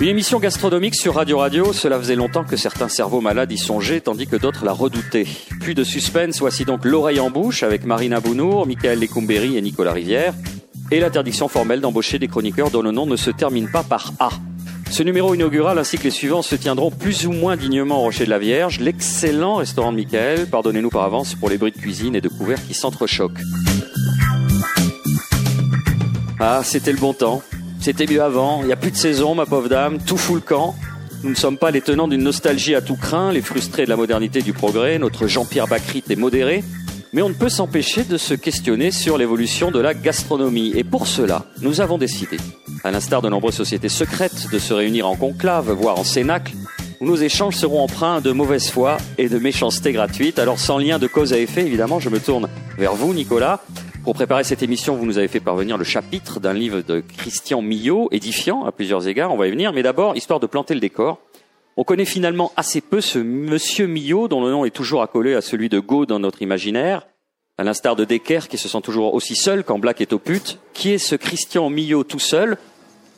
Une émission gastronomique sur Radio Radio, cela faisait longtemps que certains cerveaux malades y songeaient, tandis que d'autres la redoutaient. Plus de suspense, voici donc l'oreille en bouche avec Marina Bounour, Michael Lecumberi et Nicolas Rivière, et l'interdiction formelle d'embaucher des chroniqueurs dont le nom ne se termine pas par A. Ce numéro inaugural ainsi que les suivants se tiendront plus ou moins dignement au Rocher de la Vierge, l'excellent restaurant de Michael. Pardonnez-nous par avance pour les bruits de cuisine et de couverts qui s'entrechoquent. Ah, c'était le bon temps. C'était mieux avant. Il n'y a plus de saison, ma pauvre dame. Tout fout le camp. Nous ne sommes pas les tenants d'une nostalgie à tout craint, les frustrés de la modernité du progrès. Notre Jean-Pierre Bacrit est modéré. Mais on ne peut s'empêcher de se questionner sur l'évolution de la gastronomie. Et pour cela, nous avons décidé, à l'instar de nombreuses sociétés secrètes, de se réunir en conclave, voire en cénacle, où nos échanges seront empreints de mauvaise foi et de méchanceté gratuite. Alors sans lien de cause à effet, évidemment, je me tourne vers vous, Nicolas. Pour préparer cette émission, vous nous avez fait parvenir le chapitre d'un livre de Christian Millot, édifiant à plusieurs égards, on va y venir. Mais d'abord, histoire de planter le décor, on connaît finalement assez peu ce monsieur Millot, dont le nom est toujours accolé à celui de Go dans notre imaginaire, à l'instar de Decker qui se sent toujours aussi seul quand Black est au pute. Qui est ce Christian Millot tout seul?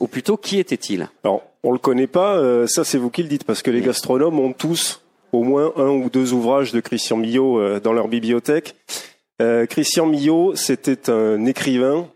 Ou plutôt, qui était-il? Alors, on le connaît pas, euh, ça c'est vous qui le dites, parce que les gastronomes ont tous au moins un ou deux ouvrages de Christian Millot euh, dans leur bibliothèque. Euh, Christian Millot, c'était un écrivain,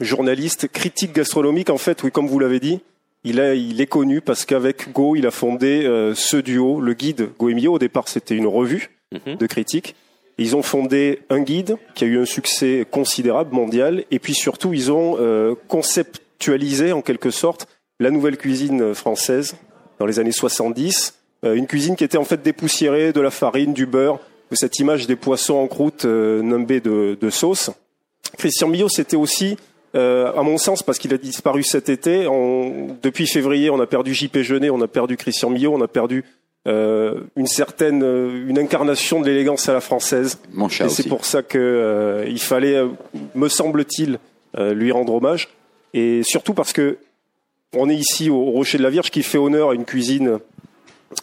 journaliste, critique gastronomique, en fait, oui, comme vous l'avez dit, il, a, il est connu parce qu'avec Go, il a fondé euh, ce duo, le guide Go et Millot. Au départ, c'était une revue Mhm. de critique. Ils ont fondé un guide qui a eu un succès considérable mondial. Et puis surtout, ils ont euh, conceptualisé en quelque sorte la nouvelle cuisine française dans les années 70. Euh, une cuisine qui était en fait dépoussiérée de la farine, du beurre, de cette image des poissons en croûte euh, nimbés de, de sauce. Christian Millot, c'était aussi, euh, à mon sens, parce qu'il a disparu cet été. On- depuis février, on a perdu JP Jeunet, on a perdu Christian Millot, on a perdu euh, une certaine, euh, une incarnation de l'élégance à la française. Mon chat Et c'est pour ça que euh, il fallait, euh, me semble-t-il, euh, lui rendre hommage. Et surtout parce que on est ici au Rocher de la Vierge qui fait honneur à une cuisine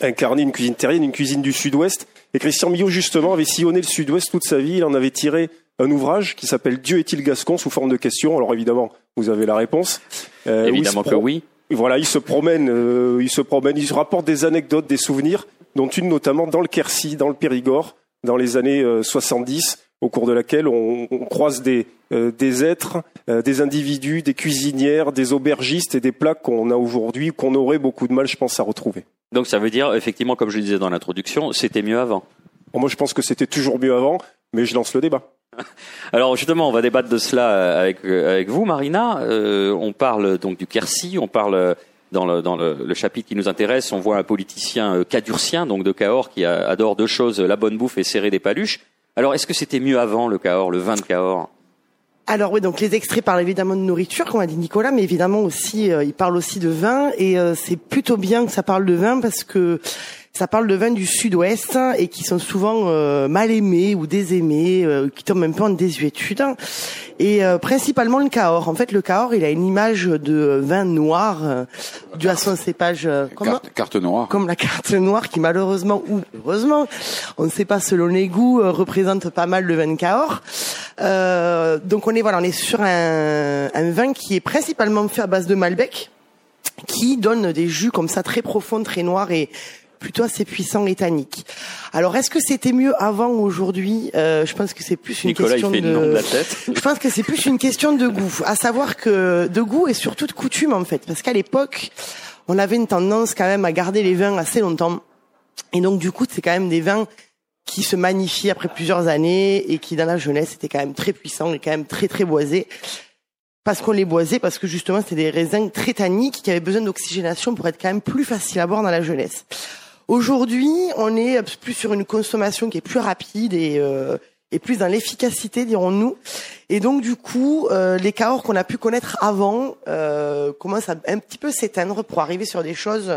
incarnée, une cuisine terrienne, une cuisine du Sud-Ouest. Et Christian Millot, justement, avait sillonné le Sud-Ouest toute sa vie. Il en avait tiré un ouvrage qui s'appelle Dieu est-il gascon sous forme de question. Alors évidemment, vous avez la réponse. Euh, Évidemment que oui. voilà, il se promène, euh, il se promène, il se rapporte des anecdotes, des souvenirs, dont une notamment dans le Quercy, dans le Périgord, dans les années euh, 70, au cours de laquelle on, on croise des, euh, des êtres, euh, des individus, des cuisinières, des aubergistes et des plats qu'on a aujourd'hui, qu'on aurait beaucoup de mal, je pense, à retrouver. Donc ça veut dire, effectivement, comme je le disais dans l'introduction, c'était mieux avant. Bon, moi, je pense que c'était toujours mieux avant, mais je lance le débat. Alors justement, on va débattre de cela euh, avec avec vous, Marina. Euh, on parle donc du Quercy, on parle dans le dans le, le chapitre qui nous intéresse, on voit un politicien cadurcien, donc de Cahors, qui a- adore deux choses la bonne bouffe et serrer des paluches. Alors est-ce que c'était mieux avant le Cahors, le vin de Cahors Alors oui, donc les extraits parlent évidemment de nourriture, comme a dit Nicolas, mais évidemment aussi, euh, il parle aussi de vin, et euh, c'est plutôt bien que ça parle de vin parce que ça parle de vins du Sud-Ouest et qui sont souvent euh, mal aimés ou désaimés, euh, qui tombent un peu en désuétude. Et euh, principalement le Cahors. En fait, le Cahors, il a une image de vin noir euh, dû à son cépage. euh, comment Carte, carte noire. comme la carte noire qui malheureusement ou heureusement, on ne sait pas selon les goûts, représente pas mal le vin de Cahors. Euh, donc on est voilà, on est sur un, un vin qui est principalement fait à base de Malbec, qui donne des jus comme ça très profonds, très noirs et plutôt assez puissants et tanniques. Alors est-ce que c'était mieux avant ou aujourd'hui? Euh, Je pense que c'est plus une Nicolas, il question fait de. le nom de la tête. Je pense que c'est plus une question de goût. À savoir que de goût et surtout de coutume en fait, parce qu'à l'époque, on avait une tendance quand même à garder les vins assez longtemps. Et donc du coup, c'est quand même des vins qui se magnifient après plusieurs années et qui dans la jeunesse étaient quand même très puissants et quand même très très boisés. Parce qu'on les boisait, parce que justement c'était des raisins très tanniques qui avaient besoin d'oxygénation pour être quand même plus facile à boire dans la jeunesse. Aujourd'hui, on est plus sur une consommation qui est plus rapide et, euh, et plus dans l'efficacité, dirons-nous. Et donc, du coup, euh, les Cahors qu'on a pu connaître avant euh, commencent à un petit peu s'éteindre pour arriver sur des choses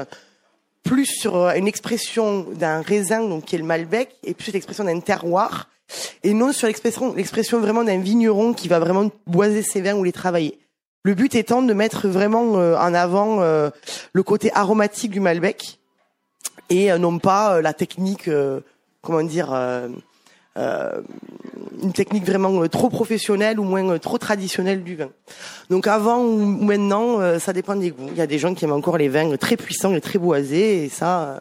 plus sur euh, une expression d'un raisin, donc qui est le Malbec, et plus l'expression d'un terroir, et non sur l'expression, l'expression vraiment d'un vigneron qui va vraiment boiser ses vins ou les travailler. Le but étant de mettre vraiment euh, en avant euh, le côté aromatique du Malbec et euh, non pas euh, la technique, euh, comment dire, euh, euh, une technique vraiment euh, trop professionnelle ou moins euh, trop traditionnelle du vin. Donc avant ou maintenant, euh, ça dépend des goûts. Il y a des gens qui aiment encore les vins très puissants et très boisés, et ça, euh,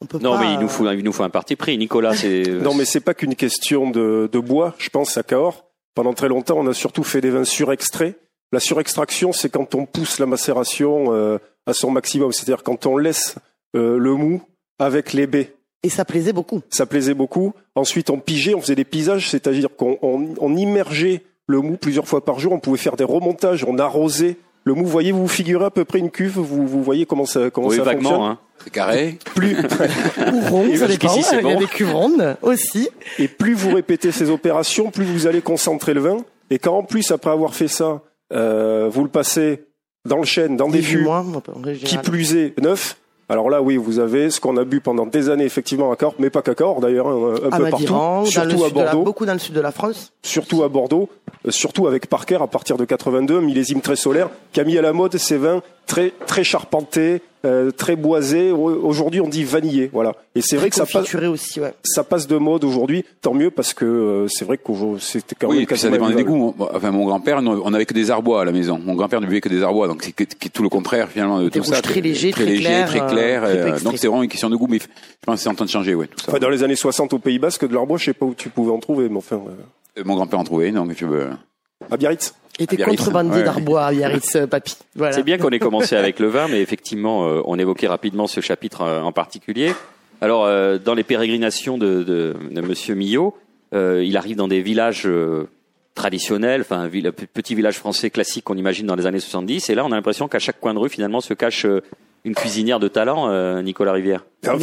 on peut Non, pas. mais il nous faut, il nous faut un parti pris. Nicolas, c'est. Non, mais c'est pas qu'une question de, de bois. Je pense à Cahors. Pendant très longtemps, on a surtout fait des vins surextraits. La surextraction, c'est quand on pousse la macération euh, à son maximum, c'est-à-dire quand on laisse euh, le mou avec les baies. Et ça plaisait beaucoup. Ça plaisait beaucoup. Ensuite, on pigeait, on faisait des pisages, c'est-à-dire qu'on on, on immergeait le mou plusieurs fois par jour. On pouvait faire des remontages, on arrosait le mou. Vous voyez, vous vous figurez à peu près une cuve. Vous, vous voyez comment ça, comment oui, ça vaguement. fonctionne. Hein. C'est carré. Plus, Ou ronde, ça dépend. jusqu'ici, c'est Il y a bon. des cuves rondes aussi. Et plus vous répétez ces opérations, plus vous allez concentrer le vin. Et quand en plus, après avoir fait ça, euh, vous le passez dans le chêne, dans des 18 fûts, qui plus est neuf. Alors là, oui, vous avez ce qu'on a bu pendant des années, effectivement, à Cahors, mais pas qu'à Cahors, d'ailleurs, un, un peu partout, surtout à la, Bordeaux, beaucoup dans le sud de la France. surtout à Bordeaux, euh, surtout avec Parker à partir de 82, un millésime très solaire, qui a mis à la mode ces vins très très charpentés, euh, très boisés. Au- Aujourd'hui, on dit vanillé, voilà. Et c'est vrai que ça passe, Confituré aussi, ouais. ça passe de mode aujourd'hui. Tant mieux parce que euh, c'est vrai qu'aujourd'hui, c'était quand Oui, même et puis ça dépendait des goûts. Enfin, mon grand-père, on avait que des arbois à la maison. Mon grand-père ne buvait que des arbois, donc c'est que- que tout le contraire finalement de Des tout ça. très légers, très léger, très euh, clair. très peu donc c'est vraiment une question de goût, mais je pense que c'est en train de changer, ouais, tout ça. Enfin, dans les années 60 au Pays Basque, de l'arbois, je sais pas où tu pouvais en trouver, mais enfin, euh, Euh, Mon grand-père en trouvait, donc je veux. à Biarritz. Il était contrebandier Ouais, d'Arbois à Biarritz, euh, papy. Voilà. C'est bien qu'on ait commencé avec le vin, mais effectivement, euh, on évoquait rapidement ce chapitre euh, en particulier. Alors, euh, dans les pérégrinations de, de, de Monsieur Millot, euh, il arrive dans des villages euh, traditionnels, enfin, un petit village français classique qu'on imagine dans les années 70, et là, on a l'impression qu'à chaque coin de rue, finalement, se cache euh, une cuisinière de talent, euh, Nicolas Rivière. Alors,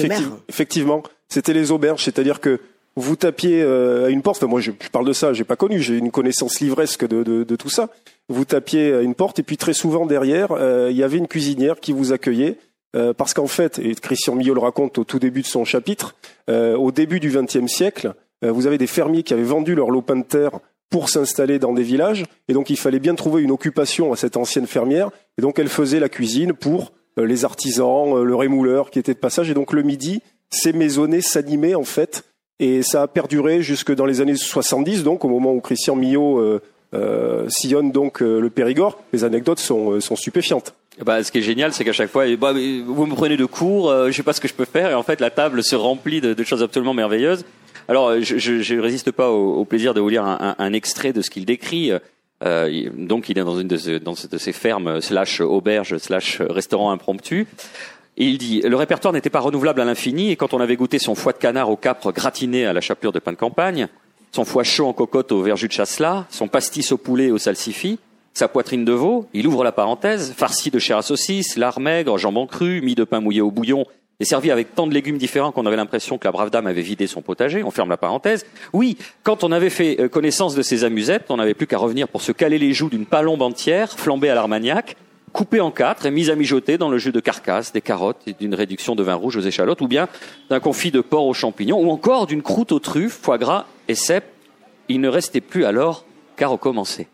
effectivement, c'était les auberges, c'est-à-dire que vous tapiez euh, à une porte. Enfin, moi, je, je parle de ça, j'ai pas connu, j'ai une connaissance livresque de, de, de tout ça. Vous tapiez à une porte et puis très souvent derrière, euh, il y avait une cuisinière qui vous accueillait. euh, parce qu'en fait, et Christian Millot le raconte au tout début de son chapitre, euh, au début du XXe siècle, vous avez des fermiers qui avaient vendu leur lopin de terre pour s'installer dans des villages, et donc il fallait bien trouver une occupation à cette ancienne fermière, et donc elle faisait la cuisine pour les artisans, le rémouleur qui était de passage, et donc le midi, ces maisonnées s'animaient en fait, et ça a perduré jusque dans les années 70, donc au moment où Christian Millot euh, euh, sillonne donc euh, le Périgord, les anecdotes sont, sont stupéfiantes. Bah, ce qui est génial, c'est qu'à chaque fois, eh, mais vous me prenez de cours, je sais pas ce que je peux faire, et en fait, la table se remplit de, choses absolument merveilleuses. Alors, je, je résiste pas au, plaisir de vous lire un, extrait de ce qu'il décrit. Donc, il est dans une de, de ces fermes slash auberge slash restaurant impromptu. Il dit le répertoire n'était pas renouvelable à l'infini, et quand on avait goûté son foie de canard au capre gratiné à la chapelure de pain de campagne, son foie chaud en cocotte au verjus de chasselas, son pastis au poulet et au salsifis, sa poitrine de veau, il ouvre la parenthèse, farci de chair à saucisse, lard maigre, jambon cru, mis de pain mouillé au bouillon, et servi avec tant de légumes différents qu'on avait l'impression que la brave dame avait vidé son potager. On ferme la parenthèse. Oui, quand on avait fait euh, connaissance de ces amusettes, on n'avait plus qu'à revenir pour se caler les joues d'une palombe entière, flambée à l'armagnac, coupée en quatre et mise à mijoter dans le jus de carcasse, des carottes et d'une réduction de vin rouge aux échalotes, ou bien d'un confit de porc aux champignons, ou encore d'une croûte aux truffes, foie gras et cèpes. Il ne restait plus alors qu'à recommencer.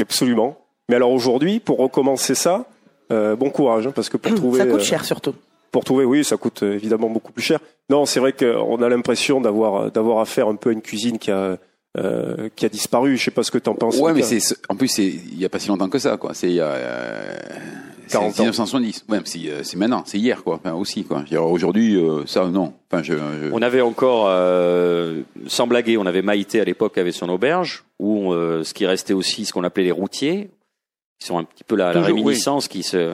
Absolument. Mais alors aujourd'hui, pour recommencer ça, euh, bon courage, hein, parce que pour trouver, Ça coûte euh, cher surtout. pour trouver, oui, ça coûte euh, évidemment beaucoup plus cher. Non, c'est vrai qu'on a l'impression d'avoir d'avoir affaire un peu à une cuisine qui a euh, qui a disparu. Je sais pas ce que tu en penses. Ouais, mais c'est en plus c'est il y a pas si longtemps que ça, quoi. C'est il y a euh, c'est 40 ans. 1970. Ouais, c'est euh, c'est maintenant, c'est hier, quoi. Enfin, aussi, quoi. Aujourd'hui, euh, ça, non. Enfin, je, je- On avait encore, euh, sans blaguer, on avait Maïté à l'époque avec son auberge, où euh, ce qui restait aussi, ce qu'on appelait les routiers, qui sont un petit peu la, la réminiscence qui se...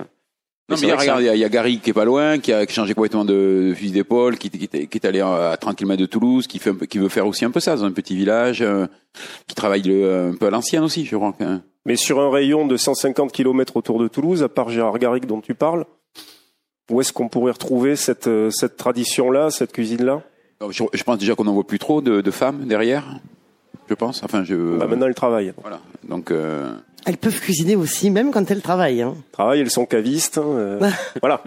Non, mais il y a, ça- y y Gary qui est pas loin, qui a changé complètement de, de fusil d'épaule, qui, qui, qui est allé à 30 km de Toulouse, qui, fait un peu- qui veut faire aussi un peu ça dans un petit village, euh, qui travaille le- un peu à l'ancienne aussi, je crois. hein. Mais sur un rayon de 150 km autour de Toulouse, à part Gérard Garrigue dont tu parles, où est-ce qu'on pourrait retrouver cette euh, cette tradition-là, cette cuisine-là? Alors, Je, je pense déjà qu'on n'en voit plus trop de, de femmes derrière, je pense. Enfin, je. bah, Maintenant, elles travaillent. Voilà. Donc, euh, Elles peuvent cuisiner aussi, même quand elles travaillent. Hein. Elles travaillent, elles sont cavistes. hein, euh, voilà,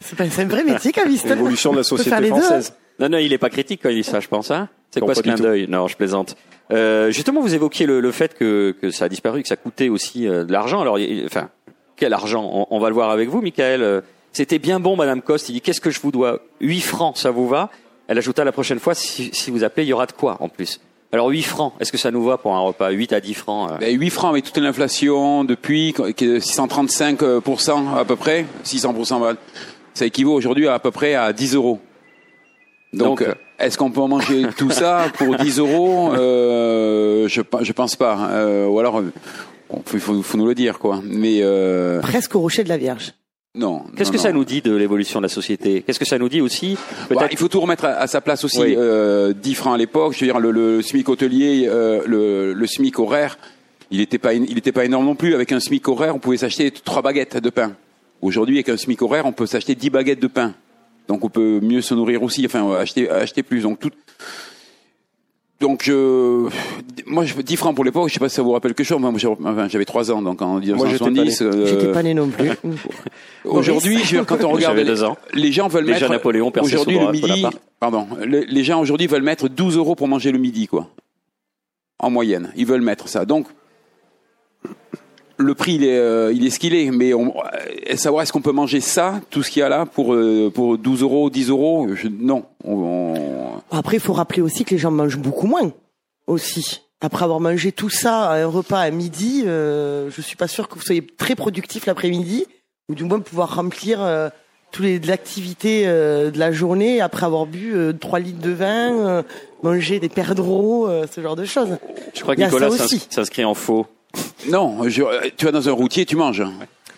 C'est pas- c'est un vrai métier, caviste. l'évolution de la société hein. française. Non, non, il est pas critique quand il dit ça, je pense. Hein c'est quoi pas ce clin d'œil? Non, je plaisante. Euh, justement, vous évoquiez le, le fait que, que ça a disparu, que ça coûtait aussi euh, de l'argent. Alors, il- enfin, quel argent? On, on va le voir avec vous, Michael. Euh, C'était bien bon, Madame Coste. Il dit qu'est-ce que je vous dois? 8 francs, ça vous va? Elle ajouta la prochaine fois, si, si vous appelez, il y aura de quoi en plus. Alors 8 francs, est-ce que ça nous va pour un repas? 8 à 10 francs euh Ben, 8 francs avec toute l'inflation depuis, qui est de 635% à peu près, 600%, voilà. ça équivaut aujourd'hui à, à peu près à 10 euros. Donc, Donc, euh, est-ce qu'on peut manger tout ça pour 10 euros? Euh, je, je pense pas. Euh, ou alors, euh, bon, faut, faut, faut nous le dire, quoi. Mais euh, Presque au rocher de la Vierge. Non. Qu'est-ce non, que ça nous dit de l'évolution de la société? Qu'est-ce que ça nous dit aussi Bah, il faut tout remettre à, à sa place aussi. Oui. Euh, 10 francs à l'époque, je veux dire le, le SMIC hôtelier, euh, le, le SMIC horaire, il n'était pas, il était pas énorme non plus. Avec un SMIC horaire, on pouvait s'acheter trois baguettes de pain. Aujourd'hui, avec un SMIC horaire, on peut s'acheter 10 baguettes de pain. Donc on peut mieux se nourrir aussi, enfin acheter, acheter plus. Donc tout. Donc euh, moi, je, 10 francs pour l'époque, je sais pas si ça vous rappelle quelque chose. Moi, j'avais 3 ans, donc en j'étais pas 1970. euh, J'étais pas né non plus. Aujourd'hui, quand on regarde, les, deux ans. les gens veulent Déjà mettre Napoléon, aujourd'hui le midi. Pardon, les, les gens aujourd'hui veulent mettre 12 euros pour manger le midi, quoi. En moyenne, ils veulent mettre ça. Donc, le prix, il est, euh, il est ce qu'il est. Mais on, euh, savoir est-ce qu'on peut manger ça, tout ce qu'il y a là, pour euh, pour 12 euros, 10 euros? Je- Non. On- on- Après, il faut rappeler aussi que les gens mangent beaucoup moins. Aussi. Après avoir mangé tout ça à un repas à midi, euh, je suis pas sûr que vous soyez très productif l'après-midi, ou du moins pouvoir remplir euh, toutes les activités euh, de la journée après avoir bu euh, 3 litres de vin, euh, manger des perdreaux, euh, ce genre de choses. Je crois que Il y a Nicolas s'inscrit en faux. Non, je- tu vas dans un routier, tu manges.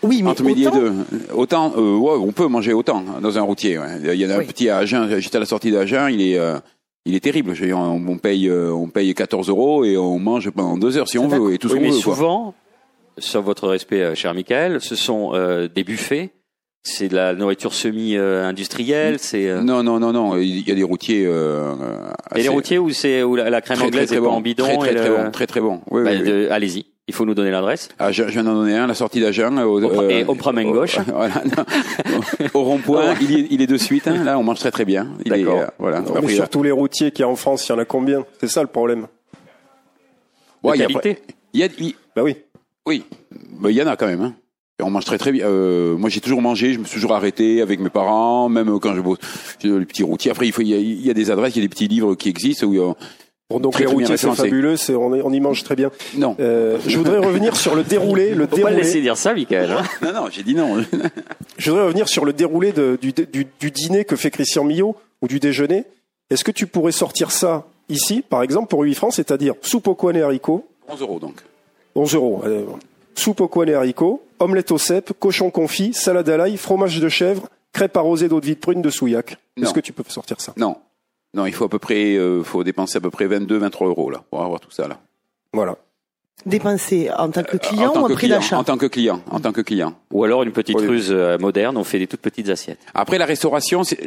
Oui, mais Entre midi et autant- deux. Autant, euh, ouais, on peut manger autant dans un routier. ouais. Il y en a un petit à Agen. J'étais à la sortie d'Agen. Il est, euh, il est terrible. Je veux dire, on, on paye, euh, on paye 14 euros et on mange pendant deux heures si on veut et tout ce Oui, qu'on mais veut. quoi. souvent, sur votre respect, euh, cher Michael, ce sont euh, des buffets, c'est de la nourriture semi-industrielle, c'est... euh, Non, non, non, non. Il y a des routiers. Euh, et les assez- routiers où c'est où la, crème très, anglaise très, est pas bon. en bidon Très, très, et très le- bon. Très, très bon. Oui, Bah, oui, oui. de- Allez-y, il faut nous donner l'adresse. Ah, je, je viens d'en donner un, la sortie d'Agen. euh, et euh, au Pramain au- gauche. voilà, au rond-point, il, est- il est de suite. hein. Là, on mange très très bien. Il est, D'accord. euh, voilà. Non, mais Après, sur tous les routiers qu'il y a en France, il y en a combien? C'est ça le problème. ouais, il y a y a- il- Bah oui. Oui, Bah, il y en a quand même. Hein. Et on mange très très bien. Euh, moi, j'ai toujours mangé. Je me suis toujours arrêté avec mes parents, même quand je bosse j'ai les petits routiers. Après, il faut, il y, a, il y a des adresses, il y a des petits livres qui existent où y a- Bon, donc Très, les routiers, c'est fabuleux, c'est, on, est- on y mange très bien. non, Euh, je voudrais revenir sur le déroulé, le Faut pas déroulé. laisser dire ça, Michael. hein. non, non, j'ai dit non. Je voudrais revenir sur le déroulé de- du, du- du dîner que fait Christian Millot ou du déjeuner. Est-ce que tu pourrais sortir ça ici, par exemple, pour 8 francs, c'est-à-dire soupe aux coins et haricots, 11 euros donc. 11 euros. allez, bon. soupe aux coins et haricots, omelette au cèpe, cochon confit, salade à l'ail, fromage de chèvre, crêpes arrosées d'eau de vie de prune de Souillac. Est-ce que tu peux sortir ça? Non, non, il faut à peu près, euh, faut dépenser à peu près 22, 23 euros là pour avoir tout ça là. Voilà. Dépenser en tant que client en tant ou que en prix client, d'achat en tant que client, en tant que client. Ou alors une petite Oui. ruse euh, moderne, on fait des toutes petites assiettes. Après la restauration, c'est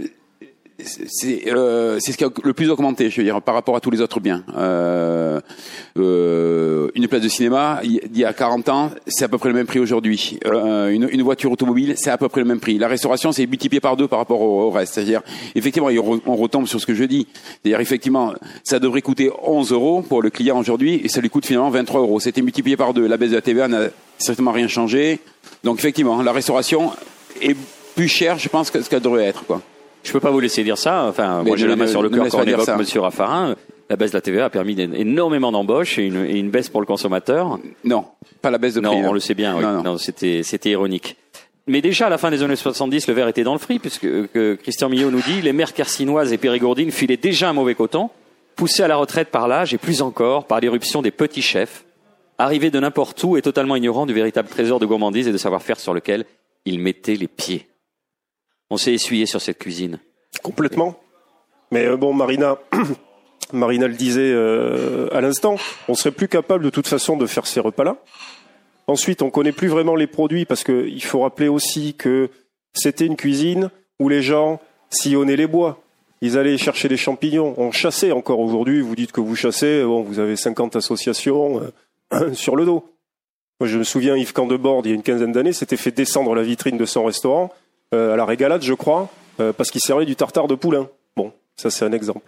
c'est euh, ce qui a le plus augmenté, je veux dire, par rapport à tous les autres biens. Euh, euh, une place de cinéma, il y a 40 ans, c'est à peu près le même prix aujourd'hui. Euh, une, une voiture automobile, c'est à peu près le même prix. La restauration, c'est multiplié par deux par rapport au, au reste. C'est-à-dire, effectivement, on re- on retombe sur ce que je dis. C'est-à-dire, effectivement, ça devrait coûter 11 euros pour le client aujourd'hui, et ça lui coûte finalement 23 euros. C'était multiplié par deux. La baisse de la TVA n'a strictement rien changé. Donc, effectivement, la restauration est plus chère, je pense, que ce qu'elle devrait être, quoi. Je peux pas vous laisser dire ça. Enfin, Mais moi j'ai la main sur le cœur quand on évoque. Monsieur Raffarin. La baisse de la TVA a permis énormément d'embauches et une, et une baisse pour le consommateur. Non, pas la baisse de non, prix. hein. on le sait bien. Oui. Non, non. Non, c'était c'était ironique. Mais déjà à la fin des années 70, le verre était dans le fric puisque que Christian Millot nous dit les mères carcinoises et périgourdines filaient déjà un mauvais coton, poussés à la retraite par l'âge et plus encore par l'éruption des petits chefs, arrivés de n'importe où et totalement ignorants du véritable trésor de gourmandise et de savoir-faire sur lequel ils mettaient les pieds. On s'est essuyé sur cette cuisine. Complètement. Mais euh, bon, Marina, Marina le disait euh, à l'instant, on serait plus capable de toute façon de faire ces repas-là. Ensuite, on connaît plus vraiment les produits parce que il faut rappeler aussi que c'était une cuisine où les gens sillonnaient les bois. Ils allaient chercher des champignons. On chassait encore aujourd'hui. Vous dites que vous chassez. Vous avez 50 associations euh, sur le dos. Moi, je me souviens, Yves Candebord, il y a une quinzaine d'années, s'était fait descendre la vitrine de son restaurant à la régalade, je crois, euh, parce qu'il servait du tartare de poulain. Bon, ça c'est un exemple.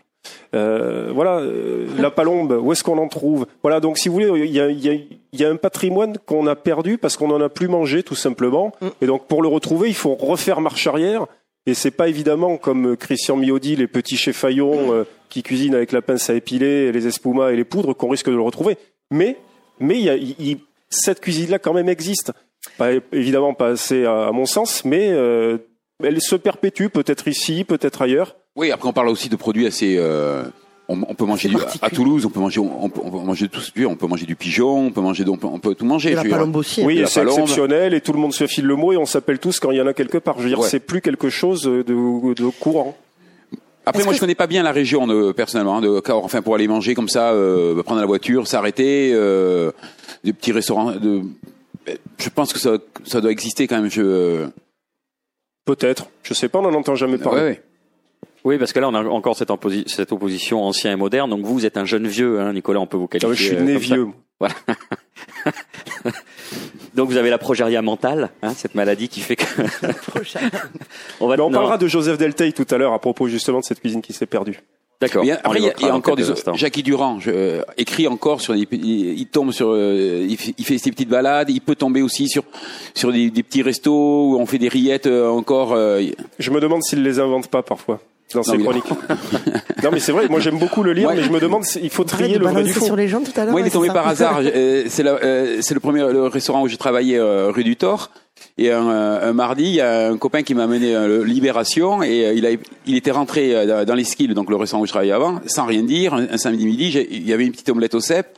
Euh, voilà, euh, la palombe, où est-ce qu'on en trouve? Voilà, donc si vous voulez, il y a, il y a- il y a un patrimoine qu'on a perdu parce qu'on n'en a plus mangé, tout simplement. Mm. Et donc pour le retrouver, il faut refaire marche arrière. Et c'est pas évidemment comme Christian Miodi, les petits chefs Fayon euh, qui cuisinent avec la pince à épiler, les espumas et les poudres qu'on risque de le retrouver. Mais, mais y a, cette cuisine-là quand même existe. Pas, évidemment pas assez à, à mon sens, mais euh, elle se perpétue peut-être ici, peut-être ailleurs. Oui, après on parle aussi de produits assez. euh, on, on peut manger du, à. Toulouse, on peut manger, on peut, on peut manger tout ce que on peut manger du pigeon, on peut manger, on peut, on peut tout manger. Et je la veux dire. palombe aussi. hein. Oui, c'est exceptionnel et tout le monde se file le mot et on s'appelle tous quand il y en a quelque part. Je veux dire, Ouais. c'est plus quelque chose de, de courant. Après, moi, que- je connais pas bien la région de, personnellement, de Cahors. Enfin, pour aller manger comme ça, euh, prendre la voiture, s'arrêter, euh, des petits restaurants. De... Je pense que ça, ça doit exister quand même. Je... Peut-être. Je sais pas, on n'en entend jamais parler. Ouais, ouais. Oui, parce que là, on a encore cette, opposi- cette opposition ancien et moderne. Donc vous, vous êtes un jeune vieux, hein, Nicolas, on peut vous Ah qualifier. ouais, je suis euh, né vieux. Donc vous avez la progéria mentale, hein, cette maladie qui fait que on va. Mais on non, parlera de Joseph Delteil tout à l'heure à propos justement de cette cuisine qui s'est perdue. D'accord. Après, il y a, y encore des instants. Jackie Durand je, euh, écrit encore sur des, il, il tombe sur, euh, il, fait, il fait ses petites balades. Il peut tomber aussi sur sur des, des petits restos où on fait des rillettes euh, encore. euh, Je me demande s'il les invente pas parfois dans ses chroniques. non mais c'est vrai, moi j'aime beaucoup le lire, Ouais. mais je me demande s'il faut trier le vrai du balancer faux. sur les gens tout à l'heure. Moi, il est tombé par hasard. Euh, c'est la- euh, c'est le premier le restaurant où j'ai travaillé euh, rue du Thor. Et un, euh, un mardi, il y a un copain qui m'a amené euh, Libération et euh, il, a, il était rentré euh, dans les skills, donc le restaurant où je travaillais avant, sans rien dire. Un, un samedi midi, il y avait une petite omelette au cèpe.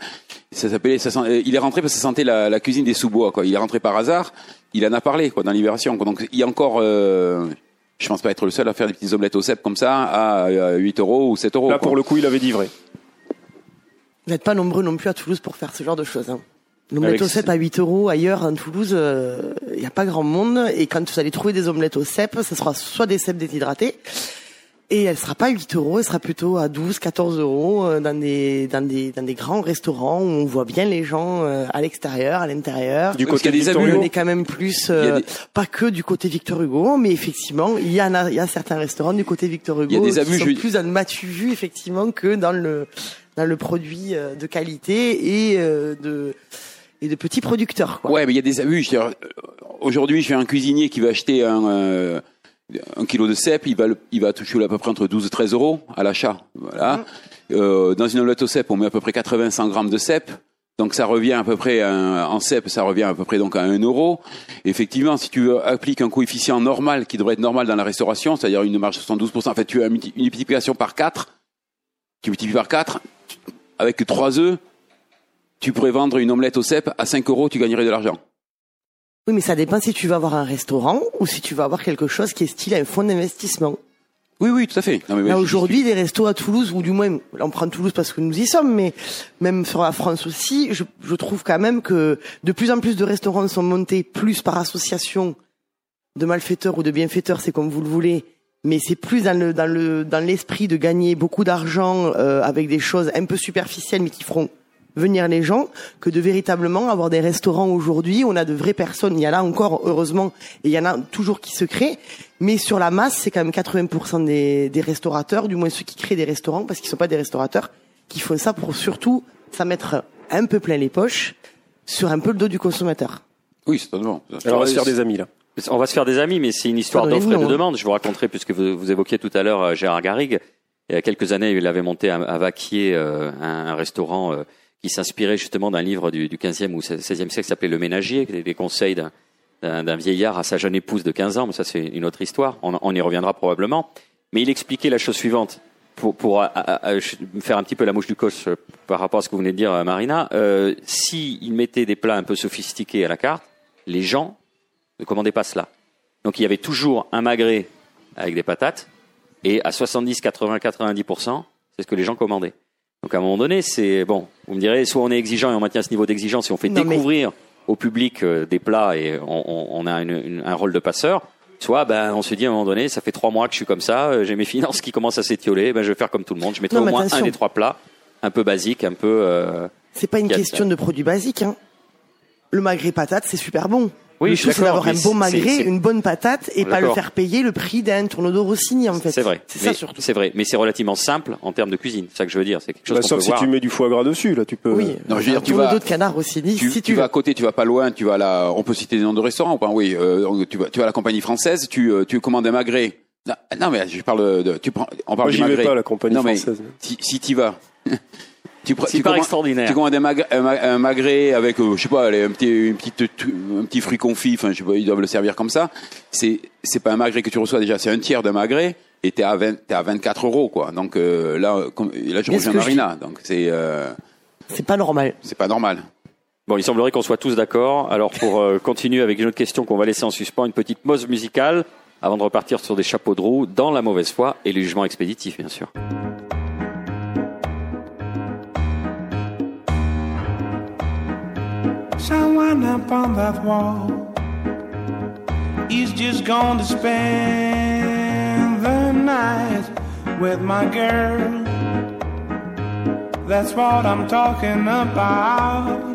Ça s'appelait. Ça sent- il est rentré parce que ça sentait la, la cuisine des sous-bois. Quoi. Il est rentré par hasard. Il en a parlé quoi dans Libération. Quoi. Donc il y a encore. Euh, je pense pas être le seul à faire des petites omelettes au cèpe comme ça à, à 8 euros ou 7 euros. Là quoi. pour le coup, il avait dit vrai. Vous n'êtes pas nombreux non plus à Toulouse pour faire ce genre de choses. Hein. L'omelette Avec au cèpe à 8 euros ailleurs en Toulouse, il n'y a pas grand monde. Et quand vous allez trouver des omelettes au cèpe, ce sera soit des cèpes déshydratés, et elle sera pas à 8 euros, elle sera plutôt à 12, 14 euros euh, dans des, dans des, dans des grands restaurants où on voit bien les gens euh, à l'extérieur, à l'intérieur. Du côté des. Hugo. On est quand même plus, euh, des- pas que du côté Victor Hugo, mais effectivement, il y en a, il y a certains restaurants du côté Victor Hugo Il y a des abus, qui sont je- plus dans le matu vu effectivement que dans le dans le produit euh, de qualité et euh, de et de petits producteurs. Quoi. Ouais, mais il y a des abus. Aujourd'hui, je fais un cuisinier qui va acheter un, euh, un kilo de cèpe, il va, le- il va toucher à peu près entre 12 et 13 euros à l'achat. Voilà. Euh, dans une omelette au cèpe, on met à peu près 80-100 grammes de cèpe. Donc ça revient à peu près à- en cèpe, ça revient à peu près donc à 1 euro. Effectivement, si tu appliques un coefficient normal qui devrait être normal dans la restauration, c'est-à-dire une marge de 72%, en fait, tu as une multi- une multiplication par 4, tu multiplies par 4, avec 3 œufs, tu pourrais vendre une omelette au cèpe à 5 euros, tu gagnerais de l'argent. Oui, mais ça dépend si tu vas avoir un restaurant ou si tu vas avoir quelque chose qui est style un fonds d'investissement. Oui, oui, tout à fait. Non, mais Là aujourd'hui, les restos à Toulouse, ou du moins, on prend Toulouse parce que nous y sommes, mais même sur la France aussi, je, je trouve quand même que de plus en plus de restaurants sont montés plus par association de malfaiteurs ou de bienfaiteurs, c'est comme vous le voulez, mais c'est plus dans le dans le dans l'esprit de gagner beaucoup d'argent euh, avec des choses un peu superficielles, mais qui feront venir les gens, que de véritablement avoir des restaurants aujourd'hui. On a de vraies personnes. Il y en a encore, heureusement, et il y en a toujours qui se créent. Mais sur la masse, c'est quand même 80% des, des restaurateurs, du moins ceux qui créent des restaurants, parce qu'ils sont pas des restaurateurs, qui font ça pour surtout ça mettre un peu plein les poches sur un peu le dos du consommateur. Oui, c'est totalement. Alors on va se faire des amis là. On va se faire des amis, mais c'est une histoire d'offre et de hein. demande. Je vous raconterai, puisque vous, vous évoquiez tout à l'heure euh, Gérard Garrigue. Il y a quelques années, il avait monté à, à Vaquier euh, un, un restaurant euh, qui s'inspirait justement d'un livre du, du 15e ou 16e siècle qui s'appelait Le Ménagier, qui des conseils d'un- vieillard à sa jeune épouse de 15 ans. Mais ça, c'est une autre histoire. On, y reviendra probablement. Mais il expliquait la chose suivante. Pour, pour faire un petit peu la mouche du coche euh, par rapport à ce que vous venez de dire, euh, Marina, euh, si il mettait des plats un peu sophistiqués à la carte, les gens ne commandaient pas cela. Donc il y avait toujours un magret avec des patates, et à 70, 80, 90%, c'est ce que les gens commandaient. Donc à un moment donné, c'est bon, vous me direz, soit on est exigeant et on maintient ce niveau d'exigence et on fait Non, mais- découvrir au public euh, des plats et on, a une- une- un rôle de passeur, soit ben, on se dit à un moment donné, ça fait trois mois que je suis comme ça, euh, j'ai mes finances qui commencent à s'étioler, ben, je vais faire comme tout le monde, je mettrai Non, au moins attention. un des trois plats, un peu basique, un peu... euh, C'est pas une a- question de produits basiques. Hein. Le magret patate, c'est super bon. Oui, le je suis tout, c'est d'accord, d'avoir un mais bon magret, c'est- une bonne patate, et pas le faire payer le prix d'un tourneau de Rossini, en fait. C'est vrai. C'est ça Mais- surtout. C'est vrai, mais c'est relativement simple en termes de cuisine. C'est ça que je veux dire. C'est quelque chose Bah, qu'on sauf peut si voir. tu mets du foie gras dessus, là tu peux. Oui. Non, je veux dire, tu vas- de canard Rossini, tu, si tu tu, vas à côté, tu vas pas loin, tu vas à la, on peut citer des noms de restaurants ou pas? Oui, euh, tu vas, tu vas à la compagnie française, tu, euh, tu commandes un magret Non, non, mais je parle de. Tu prends, on parle Moi, du j'y vais magret. pas à la compagnie non, mais française. si, si tu vas. Tu, tu commandes- extraordinaire. Tu commandes un, mag- un, ma- un magret avec, euh, je sais pas, allez, un petit, une petite, un petit fruit confit, enfin, je sais pas, ils doivent le servir comme ça. C'est, c'est pas un magret que tu reçois déjà, c'est un tiers d'un magret et t'es à 20, t'es à 24 euros, quoi. Donc, euh, là, comme, là, je ce rejoins que je Marina. Donc, c'est, euh, C'est pas normal. c'est pas normal. Bon, il semblerait qu'on soit tous d'accord. Alors, pour euh, continuer avec une autre question qu'on va laisser en suspens, une petite pause musicale avant de repartir sur des chapeaux de roue dans la mauvaise foi et le jugement expéditif, bien sûr. Up on that wall He's just to spend the night with my girl. That's what I'm talking about.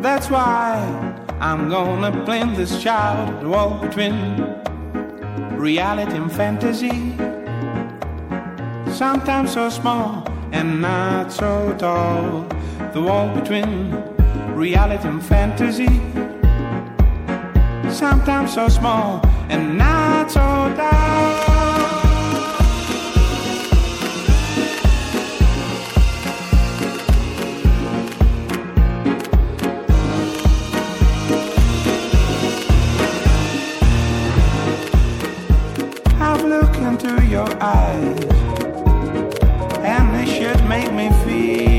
That's why I'm gonna blend this child wall between reality and fantasy. Sometimes so small and not so tall. The wall between reality and fantasy. Sometimes so small and not so dark. I've into your eyes, and they should make me feel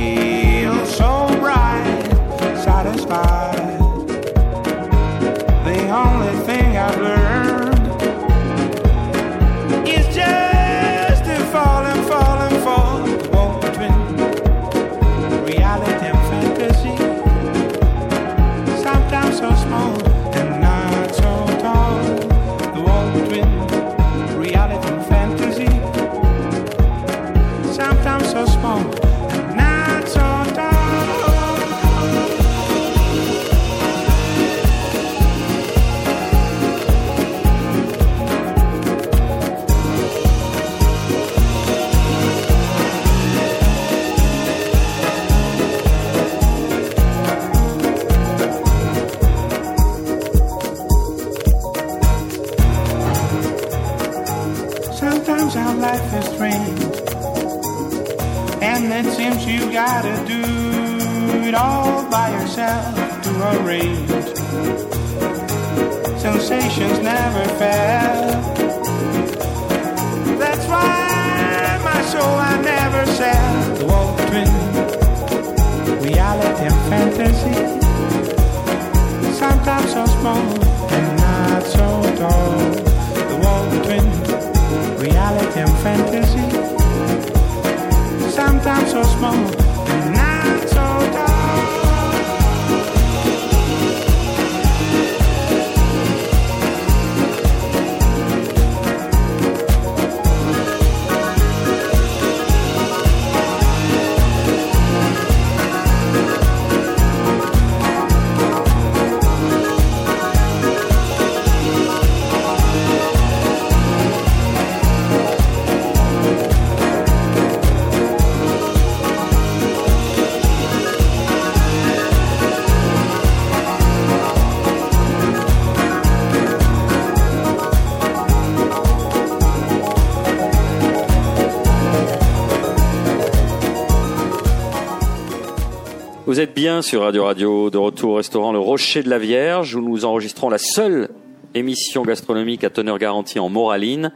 Vous êtes bien sur Radio Radio, de retour au restaurant Le Rocher de la Vierge, où nous enregistrons la seule émission gastronomique à teneur garantie en moraline,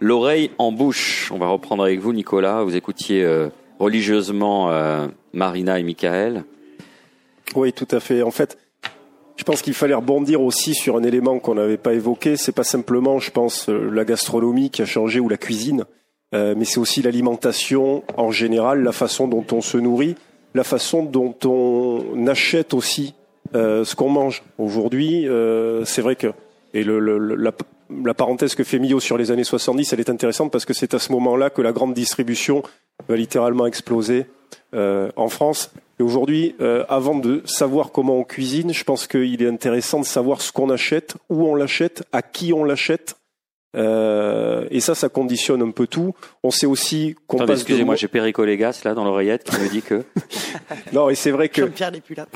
l'oreille en bouche. On va reprendre avec vous, Nicolas. Vous écoutiez euh, religieusement euh, Marina et Michael. Oui, tout à fait. En fait, je pense qu'il fallait rebondir aussi sur un élément qu'on n'avait pas évoqué. C'est pas simplement, je pense, euh, la gastronomie qui a changé ou la cuisine, mais c'est aussi l'alimentation en général, la façon dont on se nourrit, la façon dont on achète aussi euh, ce qu'on mange. Aujourd'hui, euh, c'est vrai que et la, parenthèse que fait Millot sur les années 70, elle est intéressante parce que c'est à ce moment-là que la grande distribution va littéralement exploser euh, en France. Et aujourd'hui, avant de savoir comment on cuisine, je pense qu'il est intéressant de savoir ce qu'on achète, où on l'achète, à qui on l'achète. Euh, et ça, ça conditionne un peu tout. On sait aussi qu'on passe de excusez-moi, mo- j'ai Perico Légas là dans l'oreillette qui me dit que Non, et c'est vrai que Jean-Pierre n'est plus là.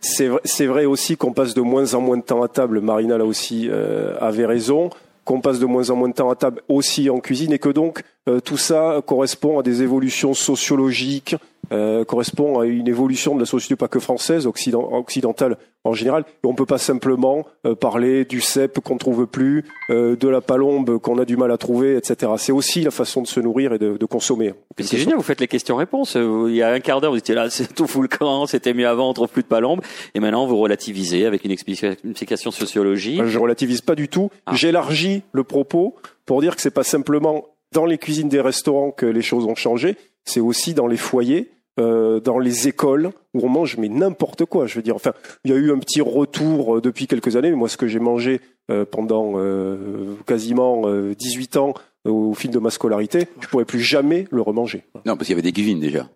c'est vrai, c'est vrai aussi qu'on passe de moins en moins de temps à table. Marina là aussi euh, avait raison. qu'on passe de moins en moins de temps à table aussi en cuisine et que donc euh, tout ça correspond à des évolutions sociologiques, euh, correspond à une évolution de la société pas que française, occident- occidentale en général. Et on peut pas simplement euh, parler du cep qu'on trouve plus, euh, de la palombe qu'on a du mal à trouver, etc. C'est aussi la façon de se nourrir et de, de consommer. C'est génial, vous faites les questions-réponses. Euh, Il y a un quart d'heure, vous étiez là, c'est tout fout le camp, c'était mieux avant, on trouve plus de palombe. Et maintenant, vous relativisez avec une explication sociologique. Je relativise pas du tout. Ah. J'élargis le propos pour dire que c'est pas simplement dans les cuisines des restaurants que les choses ont changé, c'est aussi dans les foyers, euh, dans les écoles où on mange mais n'importe quoi. Je veux dire, enfin, il y a eu un petit retour euh, depuis quelques années. Mais moi, ce que j'ai mangé euh, pendant euh, quasiment euh, 18 ans au fil de ma scolarité, je pourrais plus jamais le remanger. Non, parce qu'il y avait des cuisines déjà.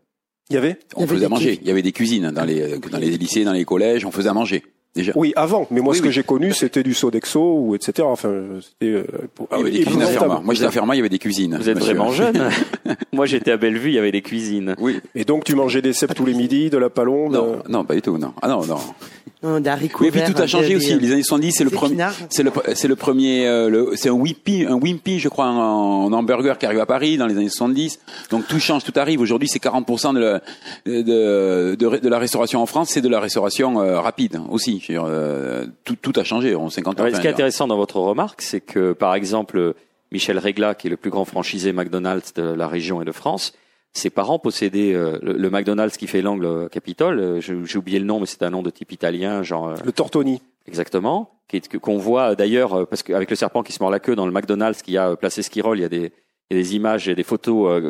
Il y avait? On Il y avait faisait manger. cuisines. Il y avait des cuisines dans les dans les lycées, dans les collèges. On faisait à manger déjà. Oui, avant. Mais moi, Oui, ce que j'ai connu, c'était du Sodexo ou etc. Enfin, c'était euh, Ah, il y avait des cuisines à. Moi, j'étais à Fermat, il y avait des cuisines. Vous êtes monsieur. vraiment jeune. Moi, j'étais à Bellevue, il y avait des cuisines. Oui. Et donc, tu mangeais des cèpes tous les midis, de la palombe. Non, euh, non, pas du tout, non. Ah non, non. Non, des haricots Oui, et puis tout a changé aussi. Les années 70, c'est le c'est le, c'est le premier, euh, le- c'est un Wimpy, un Wimpy, je crois, en, en hamburger qui arrive à Paris dans les années 70. Donc tout change, tout arrive. Aujourd'hui, c'est 40% de la, de, de, de la restauration en France, c'est de la restauration euh, rapide aussi. Euh, tout, a changé en 50 ans. ce qui est intéressant dans votre remarque, c'est que par exemple Michel Régla, qui est le plus grand franchisé McDonald's de la région et de France, ses parents possédaient euh, le, McDonald's qui fait l'angle Capitole. Euh, j'ai oublié le nom, mais c'est un nom de type italien, genre le Tortoni. Exactement, qu'on voit d'ailleurs parce qu'avec le serpent qui se mord la queue dans le McDonald's qui a placé Skirol, il y a des il y a des images et des photos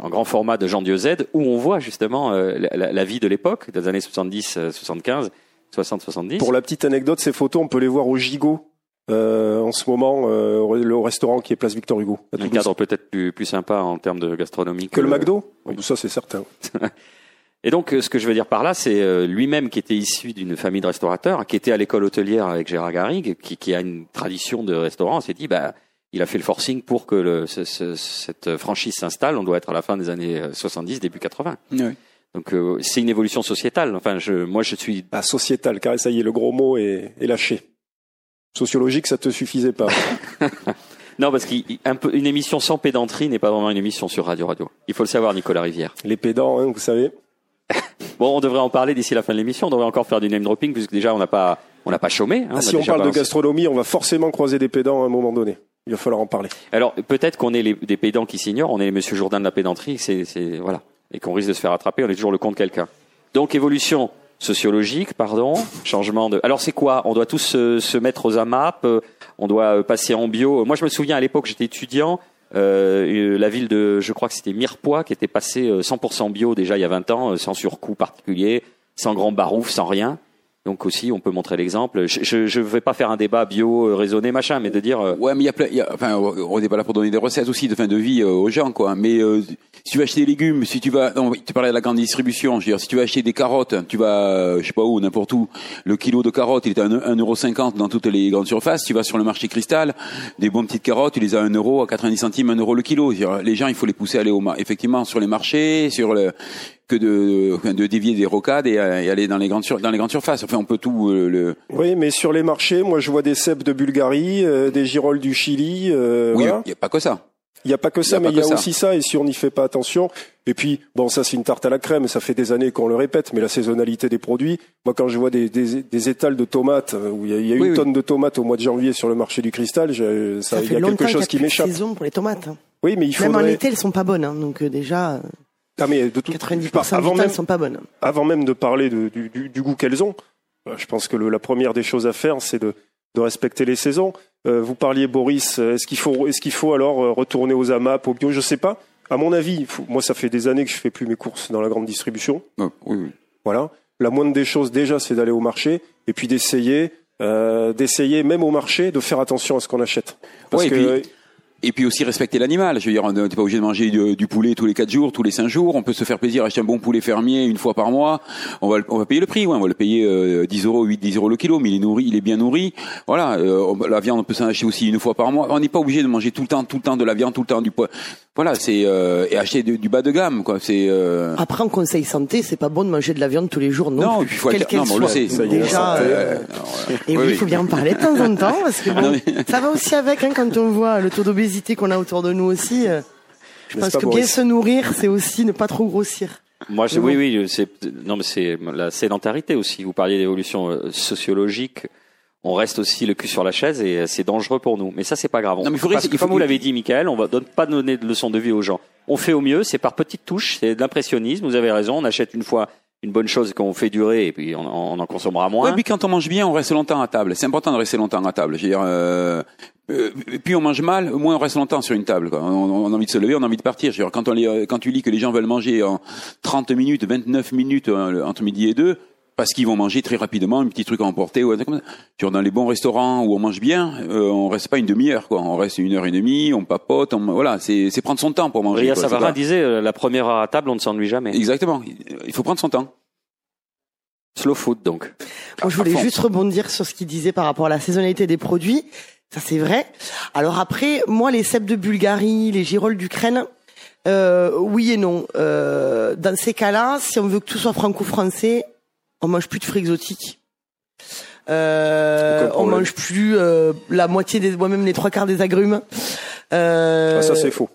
en grand format de Jean Dieu Z où on voit justement la vie de l'époque, des années 70-75, 60-70. Pour la petite anecdote, ces photos, on peut les voir au Gigot. Euh, en ce moment euh, le restaurant qui est place Victor Hugo. Un cadre peut-être plus, plus, sympa en termes de gastronomie que, le McDo? Oui. Ça c'est certain. Et donc euh, ce que je veux dire par là, c'est euh, lui-même qui était issu d'une famille de restaurateurs, qui était à l'école hôtelière avec Gérard Garrigue, qui, a une tradition de restaurant, s'est dit bah il a fait le forcing pour que cette franchise s'installe. On doit être à la fin des années 70, début 80. Oui. Donc, euh, c'est une évolution sociétale. Enfin, je, moi, je suis Ah, sociétal, car ça y est, le gros mot est, est lâché. Sociologique, ça te suffisait pas. non parce qu'une émission sans pédanterie n'est pas vraiment une émission sur Radio Radio. Il faut le savoir, Nicolas Rivière. Les pédants, hein, vous savez. Bon, on devrait en parler d'ici la fin de l'émission. On devrait encore faire du name dropping puisque déjà on n'a pas on n'a pas chômé. hein. Ah, si on parle de gastronomie, on va forcément croiser des pédants à un moment donné. Il va falloir en parler. Alors peut-être qu'on est les, des pédants qui s'ignorent, on est les Monsieur Jourdain de la pédanterie, c'est voilà, et qu'on risque de se faire attraper. On est toujours le compte de quelqu'un. Donc évolution sociologique, pardon, changement de. Alors c'est quoi? On doit tous se, se mettre aux AMAP, euh, on doit euh, passer en bio. Moi je me souviens à l'époque, j'étais étudiant. euh, euh, la ville de, je crois que c'était Mirepoix, qui était passée euh, 100% bio déjà il y a 20 ans, sans surcoût particulier, sans grand barouf, sans rien. Donc aussi, on peut montrer l'exemple. Je ne vais pas faire un débat bio, euh, raisonné, machin, mais de dire, euh, Ouais, mais il y a plein, y a, enfin, on n'est pas là pour donner des recettes aussi de fin de vie euh, aux gens, quoi. Mais euh, si tu vas acheter des légumes, si tu vas, non, tu parlais de la grande distribution. Je veux dire, si tu vas acheter des carottes, tu vas, je sais pas où, n'importe où. Le kilo de carottes, il est à 1,50€ dans toutes les grandes surfaces. Tu vas sur le marché cristal, des bonnes petites carottes, tu les as à 1 euro, à 90 centimes, 1 euro le kilo. Dire, les gens, il faut les pousser à aller au, effectivement, sur les marchés, sur le que de, de dévier des rocades et, aller dans les grandes sur, dans les grandes surfaces. On peut tout euh, le. Oui, mais sur les marchés, moi, je vois des cèpes de Bulgarie, euh, des girolles du Chili. euh, Oui, voilà. il n'y a pas que ça. Il n'y a pas que Il y ça, a mais il y a aussi ça, et si on n'y fait pas attention. Et puis, bon, ça c'est une tarte à la crème, ça fait des années qu'on le répète, mais la saisonnalité des produits. Moi, quand je vois des, des, des étals de tomates, où il y a, y a Oui, une oui. tonne de tomates au mois de janvier sur le marché du cristal, je- ça, Ça il y fait a longtemps quelque chose qu'il qui y a de m'échappe. saison pour les tomates. hein. Oui, mais il Même en faudrait. été, elles sont pas bonnes. hein. Donc euh, déjà, Ah, mais de tout... 90% Enfin, du avant même, sont pas bonnes. avant même de parler de- du, du- du goût qu'elles ont, euh, je pense que le- la première des choses à faire, c'est de, de respecter les saisons. Euh, vous parliez, Boris, euh, est-ce qu'il faut, est-ce qu'il faut alors euh, retourner aux AMAP, au bio? Je sais pas. À mon avis, faut- moi, ça fait des années que je fais plus mes courses dans la grande distribution. Oh, oui, oui. Voilà. La moindre des choses, déjà, c'est d'aller au marché et puis d'essayer, euh, d'essayer même au marché, de faire attention à ce qu'on achète. Parce Ouais, et que puis- Et puis aussi respecter l'animal. Je veux dire, on n'est pas obligé de manger du, poulet tous les quatre jours, tous les cinq jours. On peut se faire plaisir, acheter un bon poulet fermier une fois par mois. On va, on va payer le prix, ouais. on va le payer euh, 10 euros, 8, 10 euros le kilo, mais il est nourri, il est bien nourri. Voilà. euh, la viande, on peut s'en acheter aussi une fois par mois. On n'est pas obligé de manger tout le temps, tout le temps de la viande, tout le temps du poids. Voilà, c'est euh, et acheter du, du bas de gamme, quoi. C'est euh, Après, en conseil santé, c'est pas bon de manger de la viande tous les jours non, non, plus, puis il faut quelle qu'elle non, mais on le soit. sait. Ça y est, Déjà, euh, euh, Et oui, il oui. faut bien en parler de temps en temps, parce que bon, Non, mais- ça va aussi avec, hein, quand on voit le taux d'obésité qu'on a autour de nous aussi. euh, je pense que bien se nourrir, c'est aussi ne pas trop grossir. Moi, je, oui, oui, c'est non, mais c'est la sédentarité aussi. Vous parliez d'évolution euh, sociologique. On reste aussi le cul sur la chaise et euh, c'est dangereux pour nous. Mais ça, c'est pas grave. Non, mais faudrait- Parce que, faut- comme vous l'avez dit, Michael, on va donne pas donner de leçons de vie aux gens. On fait au mieux, c'est par petites touches, c'est de l'impressionnisme. Vous avez raison. On achète une fois une bonne chose qu'on fait durer et puis on, on en consommera moins. Ouais, puis quand on mange bien, on reste longtemps à table. C'est important de rester longtemps à table. Je veux dire, euh, euh, plus on mange mal, moins on reste longtemps sur une table. Quoi. On, on a envie de se lever, on a envie de partir. Je veux dire, quand, on lit, euh, quand tu lis que les gens veulent manger en 30 minutes, 29 minutes euh, entre midi et deux, parce qu'ils vont manger très rapidement, un petit truc à emporter ou un truc comme ça. Dans les bons restaurants où on mange bien, euh, on reste pas une demi-heure, quoi. On reste une heure et demie, on papote, on, voilà, c'est c'est prendre son temps pour manger. Ria quoi. Pas- disait euh, la première heure à table, on ne s'ennuie jamais. Exactement. Il faut prendre son temps. Slow food donc. Moi, je voulais juste rebondir sur ce qu'il disait par rapport à la saisonnalité des produits. Ça, c'est vrai. Alors après, moi, les cèpes de Bulgarie, les girolles d'Ukraine, euh, oui et non. Euh, dans ces cas-là, si on veut que tout soit franco-français, on mange plus de fruits exotiques. Euh, on mange plus euh, la moitié des, moi même les trois quarts des agrumes. Euh, Ah, ça c'est faux.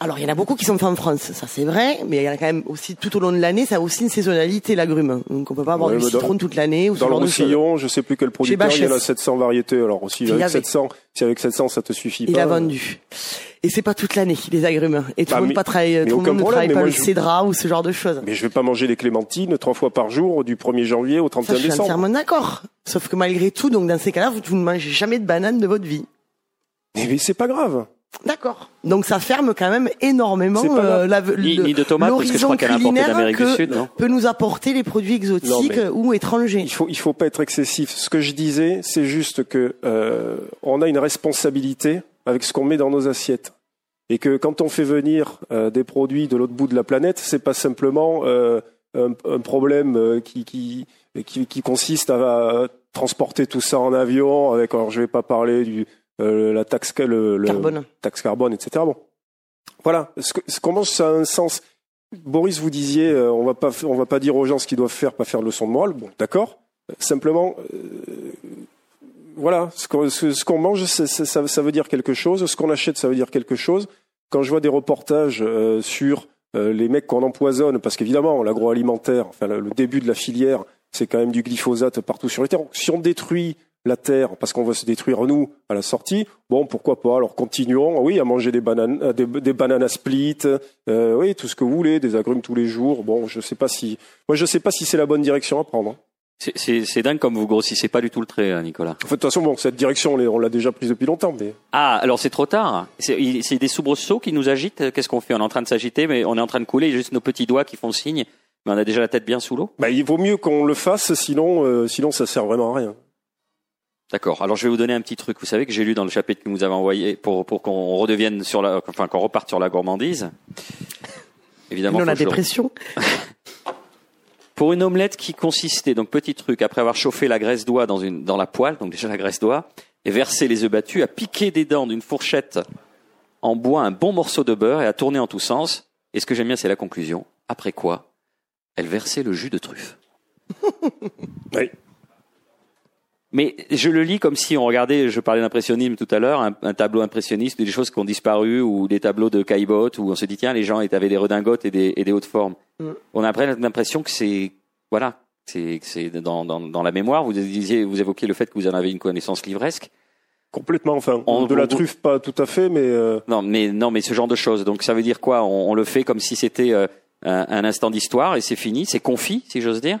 Alors, il y en a beaucoup qui sont faits en France, ça c'est vrai, mais il y en a quand même aussi tout au long de l'année, ça a aussi une saisonnalité l'agrume. Donc on peut pas avoir Ouais, du dans- citron toute l'année ou Dans le. Roussillon, je sais plus quel producteur, il y en a Bachès. 700 variétés. Alors aussi, Il avec avait. 700, si avec 700 ça te suffit Il pas. a vendu. Et c'est pas toute l'année les agrumes. Et tout Bah, le monde pas travaille, tout le monde ne travaille pas moi, le cédra ou ce genre de choses. Mais je vais pas manger des clémentines trois fois par jour du 1er janvier au Ça, 31 je suis décembre. entièrement d'accord. Sauf que malgré tout, donc dans ces cas-là, vous, vous ne mangez jamais de banane de votre vie. Mais, mais c'est pas grave. D'accord. Donc ça ferme quand même énormément euh, la, Ni, le- ni de tomates parce que je l'horizon crois qu'elle a importé culinaire d'Amérique du que Sud, non peut nous apporter les produits exotiques Non, ou étrangers. Il faut, il faut pas être excessif. Ce que je disais, c'est juste que euh, on a une responsabilité avec ce qu'on met dans nos assiettes. Et que quand on fait venir euh, des produits de l'autre bout de la planète, c'est pas simplement euh, un, un problème qui, qui, qui, qui consiste à, à transporter tout ça en avion. Avec, alors je vais pas parler du euh, la taxe le, le- Carbone. taxe carbone, etc. Bon, voilà. Ce ce- comment ça a un sens? Boris, vous disiez, euh, on va pas, on va pas dire aux gens ce qu'ils doivent faire, pas faire de leçon de morale. Bon, d'accord. Simplement, euh, voilà, ce qu'on ce, ce qu'on mange, ça, ça veut dire quelque chose. Ce qu'on achète, ça veut dire quelque chose. Quand je vois des reportages sur les mecs qu'on empoisonne, parce qu'évidemment, l'agroalimentaire, enfin le, le début de la filière, c'est quand même du glyphosate partout sur les terres. Si on détruit la terre parce qu'on va se détruire nous à la sortie, bon, pourquoi pas Alors continuons, oui, à manger des bananes, euh, des, des bananes à split, euh, oui, tout ce que vous voulez, des agrumes tous les jours. Bon, je sais pas si, moi, je sais pas si c'est la bonne direction à prendre. hein. C'est- dingue comme vous grossissez pas du tout le trait, hein, Nicolas. En fait, de toute façon, bon, cette direction, on l'a- déjà prise depuis longtemps, mais Ah, alors c'est trop tard. C'est des soubresauts qui nous agitent. Qu'est-ce qu'on fait? On est en train de s'agiter, mais on est en train de couler. Il y a juste nos petits doigts qui font signe. Mais on a déjà la tête bien sous l'eau. bah, il vaut mieux qu'on le fasse, sinon, euh, sinon, ça sert vraiment à rien. D'accord. Alors je vais vous donner un petit truc. Vous savez que j'ai lu dans le chapitre que vous avez envoyé pour pour qu'on redevienne sur la, enfin qu'on reparte sur la gourmandise. Évidemment. Non, la dépression. Pour une omelette qui consistait, donc petit truc, après avoir chauffé la graisse d'oie dans une dans la poêle, donc déjà la graisse d'oie, et versé les œufs battus, à piquer des dents d'une fourchette en bois un bon morceau de beurre et à tourner en tous sens. Et ce que j'aime bien, c'est la conclusion. Après quoi, elle versait le jus de truffe. Oui. Mais je le lis comme si on regardait, je parlais d'impressionnisme tout à l'heure, un, un tableau impressionniste, des choses qui ont disparu, ou des tableaux de Caillebotte, où on se dit, tiens, les gens avaient des redingotes et des, et des hautes formes. Mm. On a après l'impression que c'est, voilà, c'est, c'est dans, dans, dans la mémoire. Vous disiez, vous évoquiez le fait que vous en avez une connaissance livresque. Complètement, enfin, On- de la truffe, pas tout à fait, mais euh, Non, mais non, mais ce genre de choses. Donc ça veut dire quoi? On, on le fait comme si c'était euh, un, un instant d'histoire et c'est fini, c'est confit, si j'ose dire?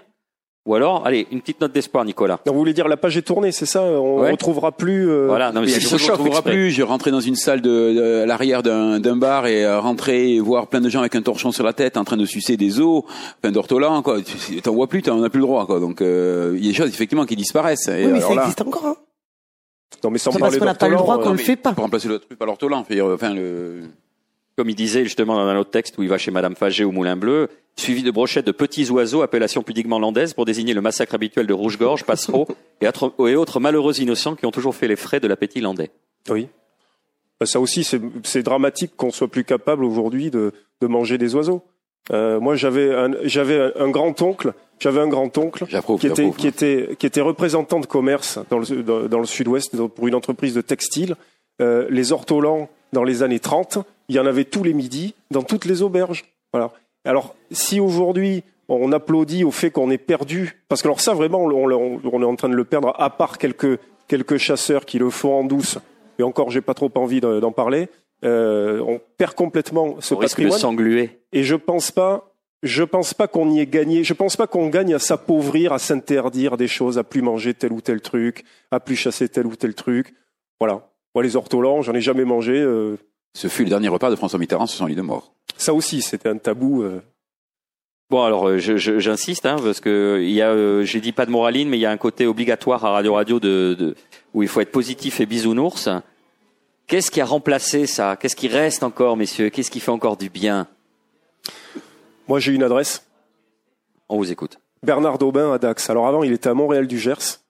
Ou alors, allez, une petite note d'espoir, Nicolas. non, vous voulez dire la page est tournée, c'est ça On Ouais. retrouvera plus. euh, Voilà, non, mais je ne retrouvera plus. Je rentrais dans une salle de, de- à l'arrière d'un d'un bar et euh, rentrer et voir plein de gens avec un torchon sur la tête en train de sucer des os, plein d'ortolans, quoi. T'en vois plus, t'en as plus le droit, quoi. Donc, euh, il y a des choses, effectivement, qui disparaissent. Et Oui, mais alors ça là, existe encore. Hein. Non, mais sans C'est parce parler qu'on n'a pas le droit qu'on euh, le fait pas. Pour remplacer le truc par l'ortolan. Enfin, le... Comme il disait justement dans un autre texte où il va chez Madame Fagé au Moulin Bleu, suivi de brochettes de petits oiseaux, appellation pudiquement landaise, pour désigner le massacre habituel de rouge-gorge, passereaux et autres, et autres malheureux innocents qui ont toujours fait les frais de l'appétit landais. Oui. Bah, ça aussi, c'est dramatique qu'on soit plus capable aujourd'hui de, de manger des oiseaux. Euh, moi, j'avais un, j'avais un, un grand oncle, j'avais un grand oncle J'approuve, qui était j'approuve. qui était qui était représentant de commerce dans le dans, dans le Sud-Ouest pour une entreprise de textile. Euh, les ortolans dans les années 30, il y en avait tous les midis dans toutes les auberges. Voilà. Alors, si aujourd'hui on applaudit au fait qu'on ait perdu, parce que alors ça vraiment, on, on- on est en train de le perdre, à part quelques quelques chasseurs qui le font en douce. Et encore, j'ai pas trop envie de- d'en parler. Euh, on perd complètement ce Au risque de patrimoine. s'engluer. Et je pense pas, je pense pas qu'on y ait gagné. Je pense pas qu'on gagne à s'appauvrir, à s'interdire des choses, à plus manger tel ou tel truc, à plus chasser tel ou tel truc. Voilà. Moi, les ortolans, j'en ai jamais mangé. euh, Ce fut le dernier repas de François Mitterrand sur son lit de mort. ça aussi, c'était un tabou. euh. Bon alors euh, je- je- j'insiste hein, parce que il y a euh, j'ai dit pas de moraline mais il y a un côté obligatoire à Radio Radio de, de où il faut être positif et bisounours. Qu'est-ce qui a remplacé ça? Qu'est-ce qui reste encore messieurs? Qu'est-ce qui fait encore du bien? Moi, j'ai une adresse. On vous écoute. Bernard Daubin à Dax. Alors avant, il était à Montréal du Gers.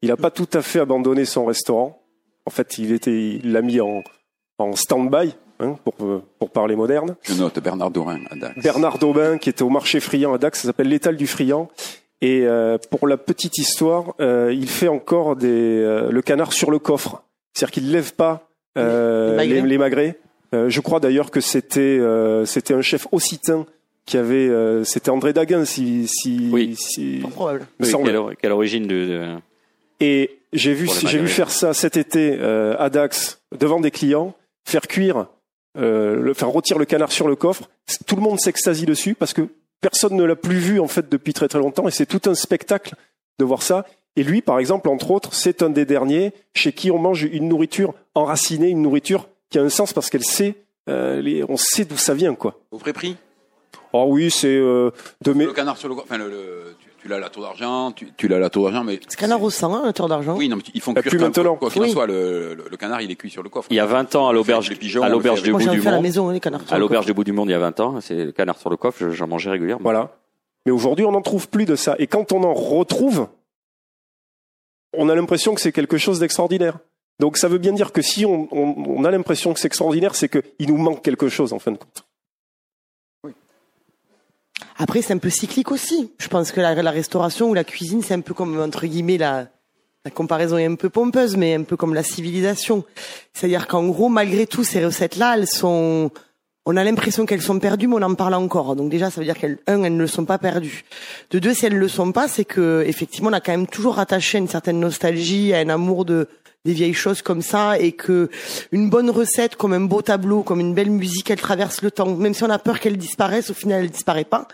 Il n'a pas tout à fait abandonné son restaurant. En fait, il était, il l'a mis en, en stand-by, hein, pour, euh, pour parler moderne. Je note Bernard Dorin à Dax. Bernard Daubin, qui était au marché friand à Dax, ça s'appelle l'étal du friand. Et euh, pour la petite histoire, euh, il fait encore des, euh, le canard sur le coffre. C'est-à-dire qu'il ne lève pas euh, Les magrets. les, les magrets. Euh, je crois d'ailleurs que c'était euh, c'était un chef occitan qui avait... euh, c'était André Daguin, si... si, Oui. si Probable. Oui, quelle, quelle origine de, de- Et j'ai vu, j'ai vu faire ça cet été euh, à Dax devant des clients, faire cuire, euh, le, faire rôtir le canard sur le coffre. Tout le monde s'extasie dessus parce que personne ne l'a plus vu en fait depuis très très longtemps et c'est tout un spectacle de voir ça. Et lui, par exemple, entre autres, c'est un des derniers chez qui on mange une nourriture enracinée, une nourriture qui a un sens parce qu'elle sait, euh, les, on sait d'où ça vient quoi. Au vrai prix? Oh oui, c'est euh, de mes, Le canard sur le... Enfin, le, le- tu, tu l'as à la tour d'argent, tu, tu l'as à la tour d'argent, mais... C'est canard au sang, hein, un tour d'argent. Oui, non, mais ils font Bah, cuire plus maintenant. Quoi qu'il en Oui. soit, le, le, le canard, il est cuit sur le coffre. Il y a 20 ans à l'auberge à l'auberge du bout du la monde. maison, hein, les canards. sur À le l'auberge du bout du monde il y a 20 ans, c'est le canard sur le coffre, je- j'en mangeais régulièrement. Voilà. Mais aujourd'hui, on n'en trouve plus de ça. Et quand on en retrouve, on a l'impression que c'est quelque chose d'extraordinaire. Donc ça veut bien dire que si on, on- on a l'impression que c'est extraordinaire, c'est qu'il nous manque quelque chose en fin de compte. Après, c'est un peu cyclique aussi. Je pense que la, restauration ou la cuisine, c'est un peu comme, entre guillemets, la, la comparaison est un peu pompeuse, mais un peu comme la civilisation. C'est-à-dire qu'en gros, malgré tout, ces recettes-là, elles sont, on a l'impression qu'elles sont perdues, mais on en parle encore. Donc déjà, ça veut dire qu'elles, un, elles ne le sont pas perdues. De deux, si elles ne le sont pas, c'est que, effectivement, on a quand même toujours attaché à une certaine nostalgie, à un amour de, des vieilles choses comme ça, et que une bonne recette, comme un beau tableau, comme une belle musique, elle traverse le temps. Même si on a peur qu'elle disparaisse, au final, elle disparaît pas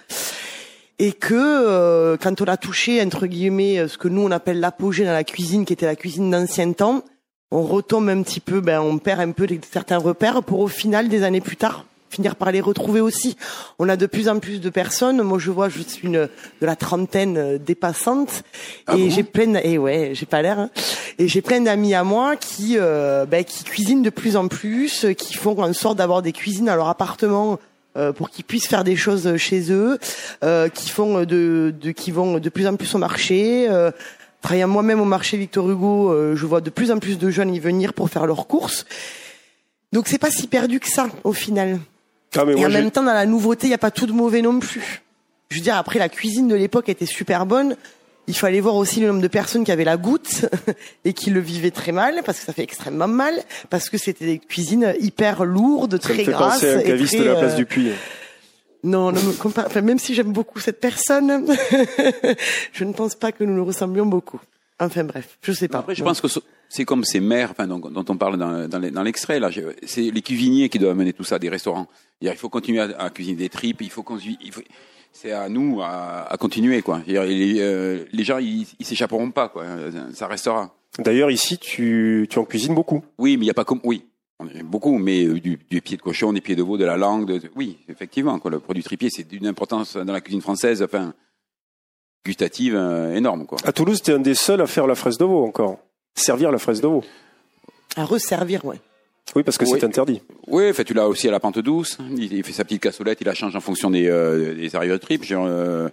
et que euh, quand on a touché entre guillemets euh, ce que nous on appelle l'apogée dans la cuisine qui était la cuisine d'ancien temps on retombe un petit peu ben on perd un peu certains repères pour au final des années plus tard finir par les retrouver aussi on a de plus en plus de personnes moi je vois je suis une de la trentaine euh, dépassante et j'ai plein d- et ouais j'ai pas l'air hein. et j'ai plein d'amis à moi qui euh, ben, qui cuisinent de plus en plus qui font en sorte d'avoir des cuisines dans leur appartement euh, pour qu'ils puissent faire des choses chez eux, euh, qui font de, de qui vont de plus en plus au marché. Euh, travaillant moi-même au marché Victor Hugo, euh, je vois de plus en plus de jeunes y venir pour faire leurs courses. Donc c'est pas si perdu que ça au final. Ah, mais Et moi, en même temps, dans la nouveauté, il y a pas tout de mauvais non plus. Je veux dire, après la cuisine de l'époque était super bonne. Il fallait voir aussi le nombre de personnes qui avaient la goutte et qui le vivaient très mal parce que ça fait extrêmement mal parce que c'était des cuisines hyper lourdes, ça me très fait grasses penser à un et caviste très, de la place euh, du Puy. non, me. Enfin, même si j'aime beaucoup cette personne, je ne pense pas que nous nous ressemblions beaucoup. Enfin bref, je sais pas. Après, je pense que ce- c'est comme ces maires enfin, dont, dont on parle dans, l'extrait. là. C'est les cuisiniers qui doivent amener tout ça des restaurants. Il faut continuer à, à cuisiner des tripes. Il faut, qu'on- il faut c'est à nous à, à continuer. Quoi. Les, euh, les gens, ils, s'échapperont pas. Quoi. Ça restera. D'ailleurs, ici, tu, tu en cuisines beaucoup. Oui, mais il n'y a pas comme. Oui, on beaucoup, mais euh, du, du pied de cochon, des pieds de veau, de la langue. De, oui, effectivement. Quoi. Le produit tripier, c'est d'une importance dans la cuisine française, enfin, gustative euh, énorme. Quoi. À Toulouse, tu es un des seuls à faire la fraise de veau encore. Servir la fraise de veau. À resservir, ouais. Oui, parce que Oui. c'est interdit. Oui, fait, tu l'as aussi à la pente douce. Il, il fait sa petite cassolette, il la change en fonction des, euh, des arrivées de trip. Genre, euh,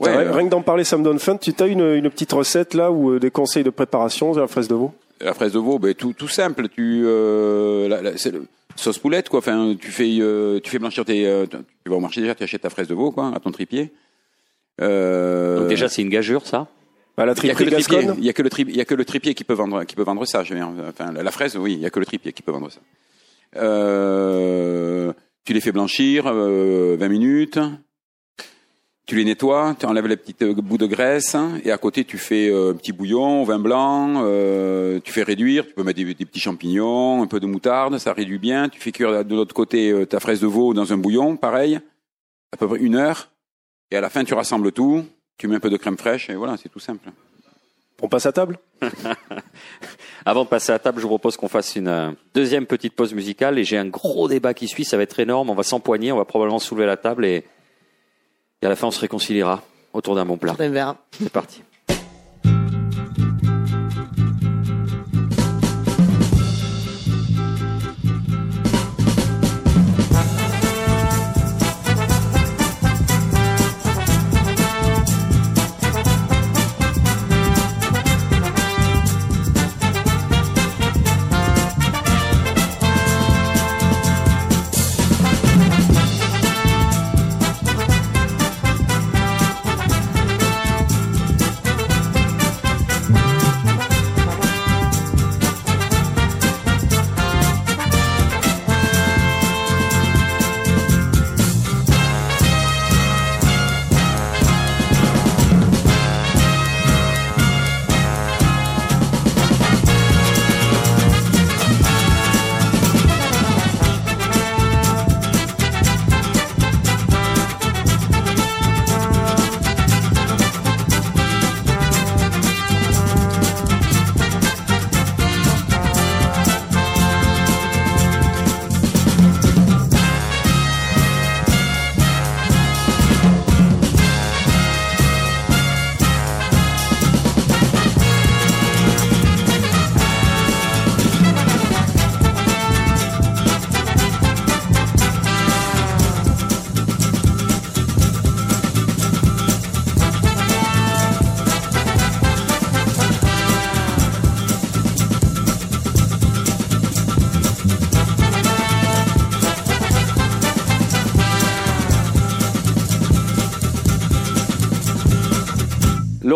ouais, euh, Rien que d'en parler, ça me donne faim. Tu as une, une petite recette là ou euh, des conseils de préparation de la fraise de veau? La fraise de veau, ben, tout, tout simple. Tu, euh, la- la- c'est le- sauce poulette, quoi. Enfin, tu fais, euh, tu fais blanchir tes, euh, tu vas au marché déjà, tu achètes ta fraise de veau, quoi, à ton tripier. Euh, Donc déjà, c'est une gageure, ça. À la il y a que le tripier, il y a que le tri- il y a que le tripier qui peut vendre, qui peut vendre ça. Je veux dire. Enfin, la, la fraise, oui, il y a que le tripier qui peut vendre ça. Euh, tu les fais blanchir euh, 20 minutes. Tu les nettoies, tu enlèves les petits euh, bouts de graisse et à côté tu fais euh, un petit bouillon, au vin blanc, euh, tu fais réduire, tu peux mettre des, des petits champignons, un peu de moutarde, ça réduit bien. Tu fais cuire de l'autre côté euh, ta fraise de veau dans un bouillon, pareil, à peu près une heure. Et à la fin tu rassembles tout, tu mets un peu de crème fraîche et voilà, c'est tout simple. On passe à table? Avant de passer à table, je vous propose qu'on fasse une euh, deuxième petite pause musicale et j'ai un gros débat qui suit, ça va être énorme, on va s'empoigner, on va probablement soulever la table et, et à la fin on se réconciliera autour d'un bon plat. C'est parti.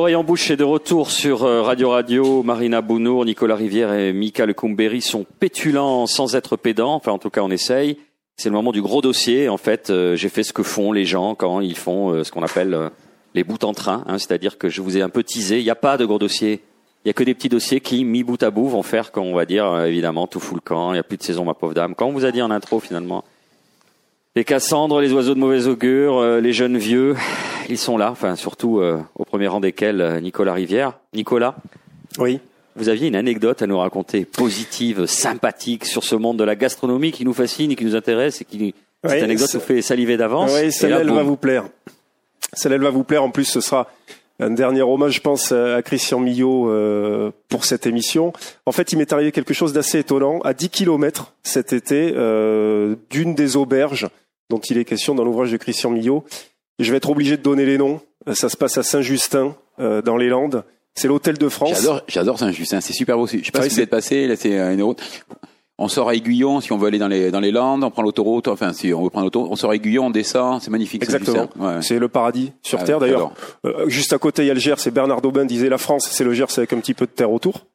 L'oreille en bouche est de retour sur euh, Radio Radio. Marina Bounour, Nicolas Rivière et Mika Lecumberi sont pétulants sans être pédants. Enfin, en tout cas, on essaye. C'est le moment du gros dossier. En fait, euh, j'ai fait ce que font les gens quand ils font euh, ce qu'on appelle les bouts en train. hein. C'est-à-dire que je vous ai un peu teasé. Il n'y a pas de gros dossier. Il y a que des petits dossiers qui, mis bout à bout, vont faire qu'on va dire, évidemment, tout fout le camp. Il n'y a plus de saison, ma pauvre dame. Quand on vous a dit en intro, finalement, les Cassandres, les oiseaux de mauvais augure, euh, les jeunes vieux, ils sont là. Enfin, surtout euh, au premier rang desquels euh, Nicolas Rivière. Nicolas, Oui. vous aviez une anecdote à nous raconter, positive, sympathique, sur ce monde de la gastronomie qui nous fascine, et qui nous intéresse et qui cette Oui, anecdote nous fait saliver d'avance. Oui, celle-là, là, elle boum. va vous plaire. Celle-là, elle va vous plaire. En plus, ce sera un dernier hommage, je pense, à Christian Millot euh, pour cette émission. En fait, il m'est arrivé quelque chose d'assez étonnant. À 10 kilomètres cet été, euh, d'une des auberges dont il est question dans l'ouvrage de Christian Millot, je vais être obligé de donner les noms. Ça se passe à Saint-Justin, euh, dans les Landes. C'est l'Hôtel de France. J'adore, j'adore Saint-Justin, c'est super beau. Je sais pas Ah si vous c'est- êtes passé, là c'est une route. On sort à Aiguillon si on veut aller dans les dans les Landes, on prend l'autoroute. Enfin, si on veut prendre l'autoroute, on sort à Aiguillon, on descend, c'est magnifique. Exactement. Ouais. C'est le paradis sur Ah, Terre. D'ailleurs. Euh, juste à côté, il y a le Gers, c'est Bernard Daubin disait la France, c'est le Gers avec un petit peu de terre autour.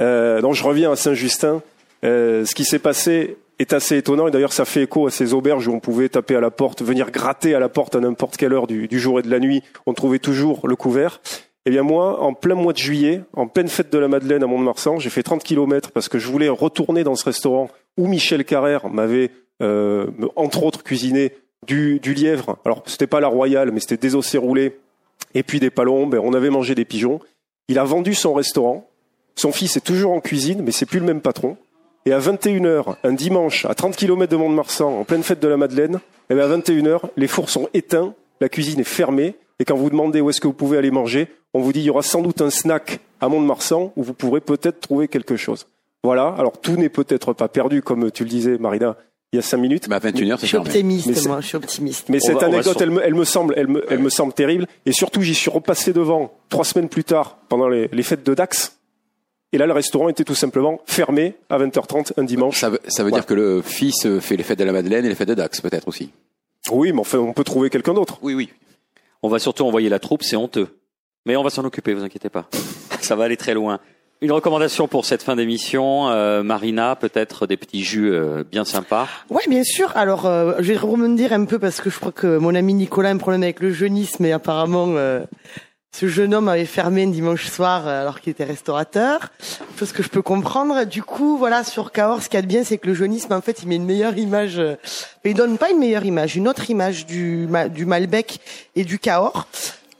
Euh, donc je reviens à Saint-Justin. Euh, ce qui s'est passé est assez étonnant et d'ailleurs ça fait écho à ces auberges où on pouvait taper à la porte, venir gratter à la porte à n'importe quelle heure du, du jour et de la nuit. On trouvait toujours le couvert. Eh bien moi, en plein mois de juillet, en pleine fête de la Madeleine à Mont-de-Marsan, j'ai fait 30 kilomètres parce que je voulais retourner dans ce restaurant où Michel Carrère m'avait, euh, entre autres, cuisiné du, lièvre. Alors c'était pas la royale, mais c'était des roulés et puis des palombes. et On avait mangé des pigeons. Il a vendu son restaurant. Son fils est toujours en cuisine, mais c'est plus le même patron. Et à 21h, un dimanche, à 30 km de Mont-de-Marsan, en pleine fête de la Madeleine, eh bien à 21h, les fours sont éteints, la cuisine est fermée, et quand vous demandez où est-ce que vous pouvez aller manger, on vous dit il y aura sans doute un snack à Mont-de-Marsan où vous pourrez peut-être trouver quelque chose. Voilà, alors tout n'est peut-être pas perdu, comme tu le disais, Marina, il y a cinq minutes. Bah, 21 heures, Je c'est suis fermé. optimiste, Mais moi, je suis optimiste. Mais On cette va- anecdote, elle, me, elle me semble, elle me, elle me semble terrible. Et surtout, j'y suis repassé devant trois semaines plus tard, pendant les, les fêtes de Dax. Et là, le restaurant était tout simplement fermé à 20h30 un dimanche. Ça veut, ça veut Voilà. dire que le fils fait les fêtes de la Madeleine et les fêtes de Dax, peut-être aussi. Oui, mais enfin, on peut trouver quelqu'un d'autre. Oui, oui. On va surtout envoyer la troupe, c'est honteux. Mais on va s'en occuper, vous inquiétez pas. Ça va aller très loin. Une recommandation pour cette fin d'émission, euh, Marina, peut-être des petits jus euh, bien sympas. Ouais, bien sûr. Alors, euh, je vais rebondir un peu parce que je crois que mon ami Nicolas a un problème avec le jeunisme et apparemment, euh, ce jeune homme avait fermé un dimanche soir euh, alors qu'il était restaurateur. Chose que je peux comprendre. Du coup, voilà, sur Cahors, ce qu'il y a de bien, c'est que le jeunisme, en fait, il met une meilleure image. euh, mais il donne pas une meilleure image, une autre image du, du Malbec et du Cahors.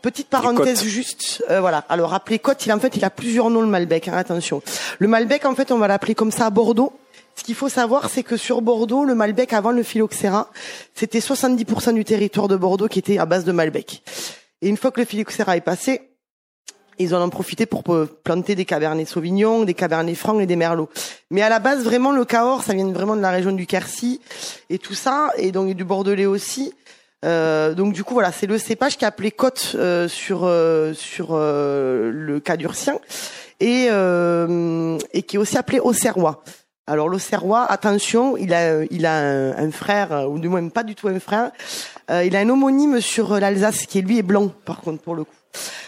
Petite parenthèse juste, euh, voilà. Alors appelé Côte, il en fait, il a plusieurs noms le Malbec. hein, attention. Le Malbec, en fait, on va l'appeler comme ça à Bordeaux. Ce qu'il faut savoir, c'est que sur Bordeaux, le Malbec avant le phylloxéra, c'était 70% du territoire de Bordeaux qui était à base de Malbec. Et une fois que le phylloxéra est passé, ils en ont profité pour euh, planter des cabernets sauvignons, des cabernets francs et des merlots. Mais à la base, vraiment, le Cahors, ça vient vraiment de la région du Quercy et tout ça, et donc du Bordelais aussi. Euh, donc du coup voilà, c'est le cépage qui est appelé Côte euh, sur euh, sur euh, le Cadurcien et euh, et qui est aussi appelé Auxerrois. Alors l'Auxerrois, attention, il a il a un, frère ou du moins pas du tout un frère. Euh, il a un homonyme sur l'Alsace qui lui est blanc par contre pour le coup.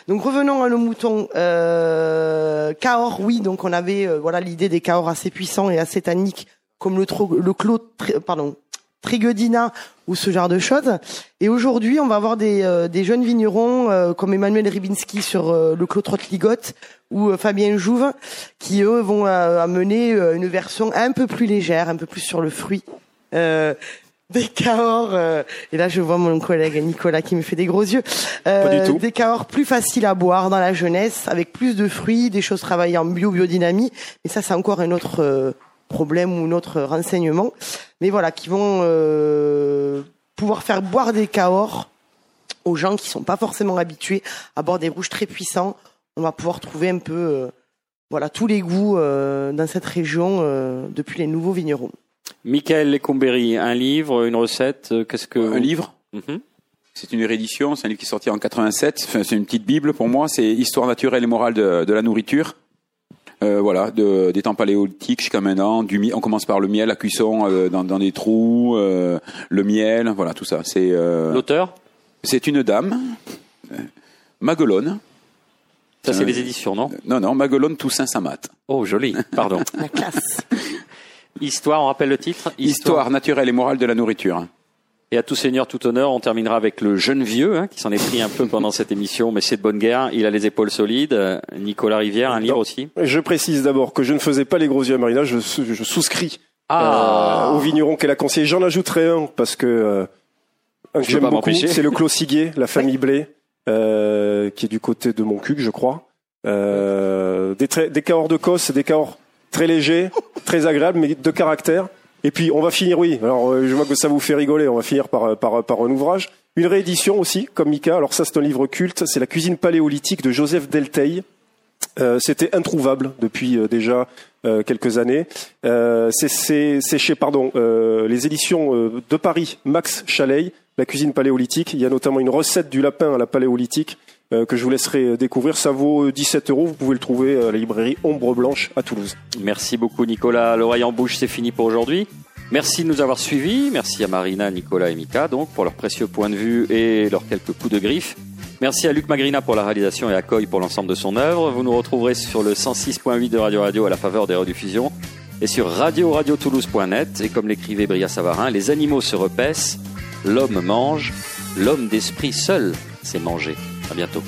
Donc revenons à nos moutons. Euh, Cahors, oui, donc on avait euh, voilà l'idée des Cahors assez puissants et assez tanniques comme le tro- le clos pardon Trigedina ou ce genre de choses. Et aujourd'hui, on va avoir des, euh, des jeunes vignerons euh, comme Emmanuel Ribinski sur euh, le Clos Trotte-Ligotte ou euh, Fabien Jouve qui, eux, vont euh, amener euh, une version un peu plus légère, un peu plus sur le fruit. Euh, des Cahors, euh, et là je vois mon collègue Nicolas qui me fait des gros yeux, Euh, Pas du tout. des Cahors plus faciles à boire dans la jeunesse, avec plus de fruits, des choses travaillées en bio, biodynamie, mais ça c'est encore un autre euh, problème ou un autre renseignement, mais voilà, qui vont euh, pouvoir faire boire des Cahors aux gens qui sont pas forcément habitués à boire des rouges très puissants. On va pouvoir trouver un peu, euh, voilà, tous les goûts euh, dans cette région euh, depuis les nouveaux vignerons. Michael Lecomberi, un livre, une recette, euh, qu'est-ce que... Un livre Mhm. C'est une réédition, c'est un livre qui est sorti en 87. Enfin, c'est une petite bible pour moi. C'est Histoire naturelle et morale de, de la nourriture. Euh, voilà, de, des temps paléolithiques jusqu'à maintenant. Du, on commence par le miel, la cuisson euh, dans, dans des trous, euh, le miel, voilà tout ça. C'est euh, L'auteur? c'est une dame, Maguelone. Ça, c'est Euh, les éditions, non? Non, non, Maguelone Toussaint Samat. Oh, joli, pardon. La classe. Histoire, on rappelle le titre? Histoire naturelle et morale de la nourriture. Et à tout seigneur, tout honneur, on terminera avec le jeune vieux, hein, qui s'en est pris un peu pendant cette émission, mais c'est de bonne guerre. Il a les épaules solides. Nicolas Rivière, un livre aussi? Je précise d'abord que je ne faisais pas les gros yeux à Marina, je, sous- je souscris Ah. euh, au vigneron qu'elle a conseillé. J'en ajouterai un parce que euh, un que j'aime pas beaucoup, m'empêcher. c'est le Clos Siguier, la famille Blé, euh, qui est du côté de Montcuq, je crois. Euh, des, des cahors de Cosse, des cahors très légers, très agréables, mais de caractère. Et puis on va finir, oui. Alors euh, je vois que ça vous fait rigoler. On va finir par par par un ouvrage, une réédition aussi, comme Mika. Alors ça c'est un livre culte. C'est la cuisine paléolithique de Joseph Delteil. Euh, C'était introuvable depuis euh, déjà euh, quelques années. Euh, c'est- chez pardon euh, les éditions euh, de Paris, Max Chaleil, la cuisine paléolithique. Il y a notamment une recette du lapin à la paléolithique euh, que je vous laisserai euh, découvrir. Ça vaut euh, 17 euros. Vous pouvez le trouver à la librairie Ombre Blanche à Toulouse. Merci beaucoup, Nicolas. L'oreille en bouche, c'est fini pour aujourd'hui. Merci de nous avoir suivis. Merci à Marina, Nicolas et Mika, donc, pour leurs précieux points de vue et leurs quelques coups de griffe. Merci à Luc Magrina pour la réalisation et à Coy pour l'ensemble de son œuvre. Vous nous retrouverez sur le 106.8 de Radio Radio à la faveur des rediffusions et sur radio-radio-toulouse.net. Et comme l'écrivait Bria Savarin, les animaux se repaissent, l'homme mange, l'homme d'esprit seul s'est mangé. À bientôt.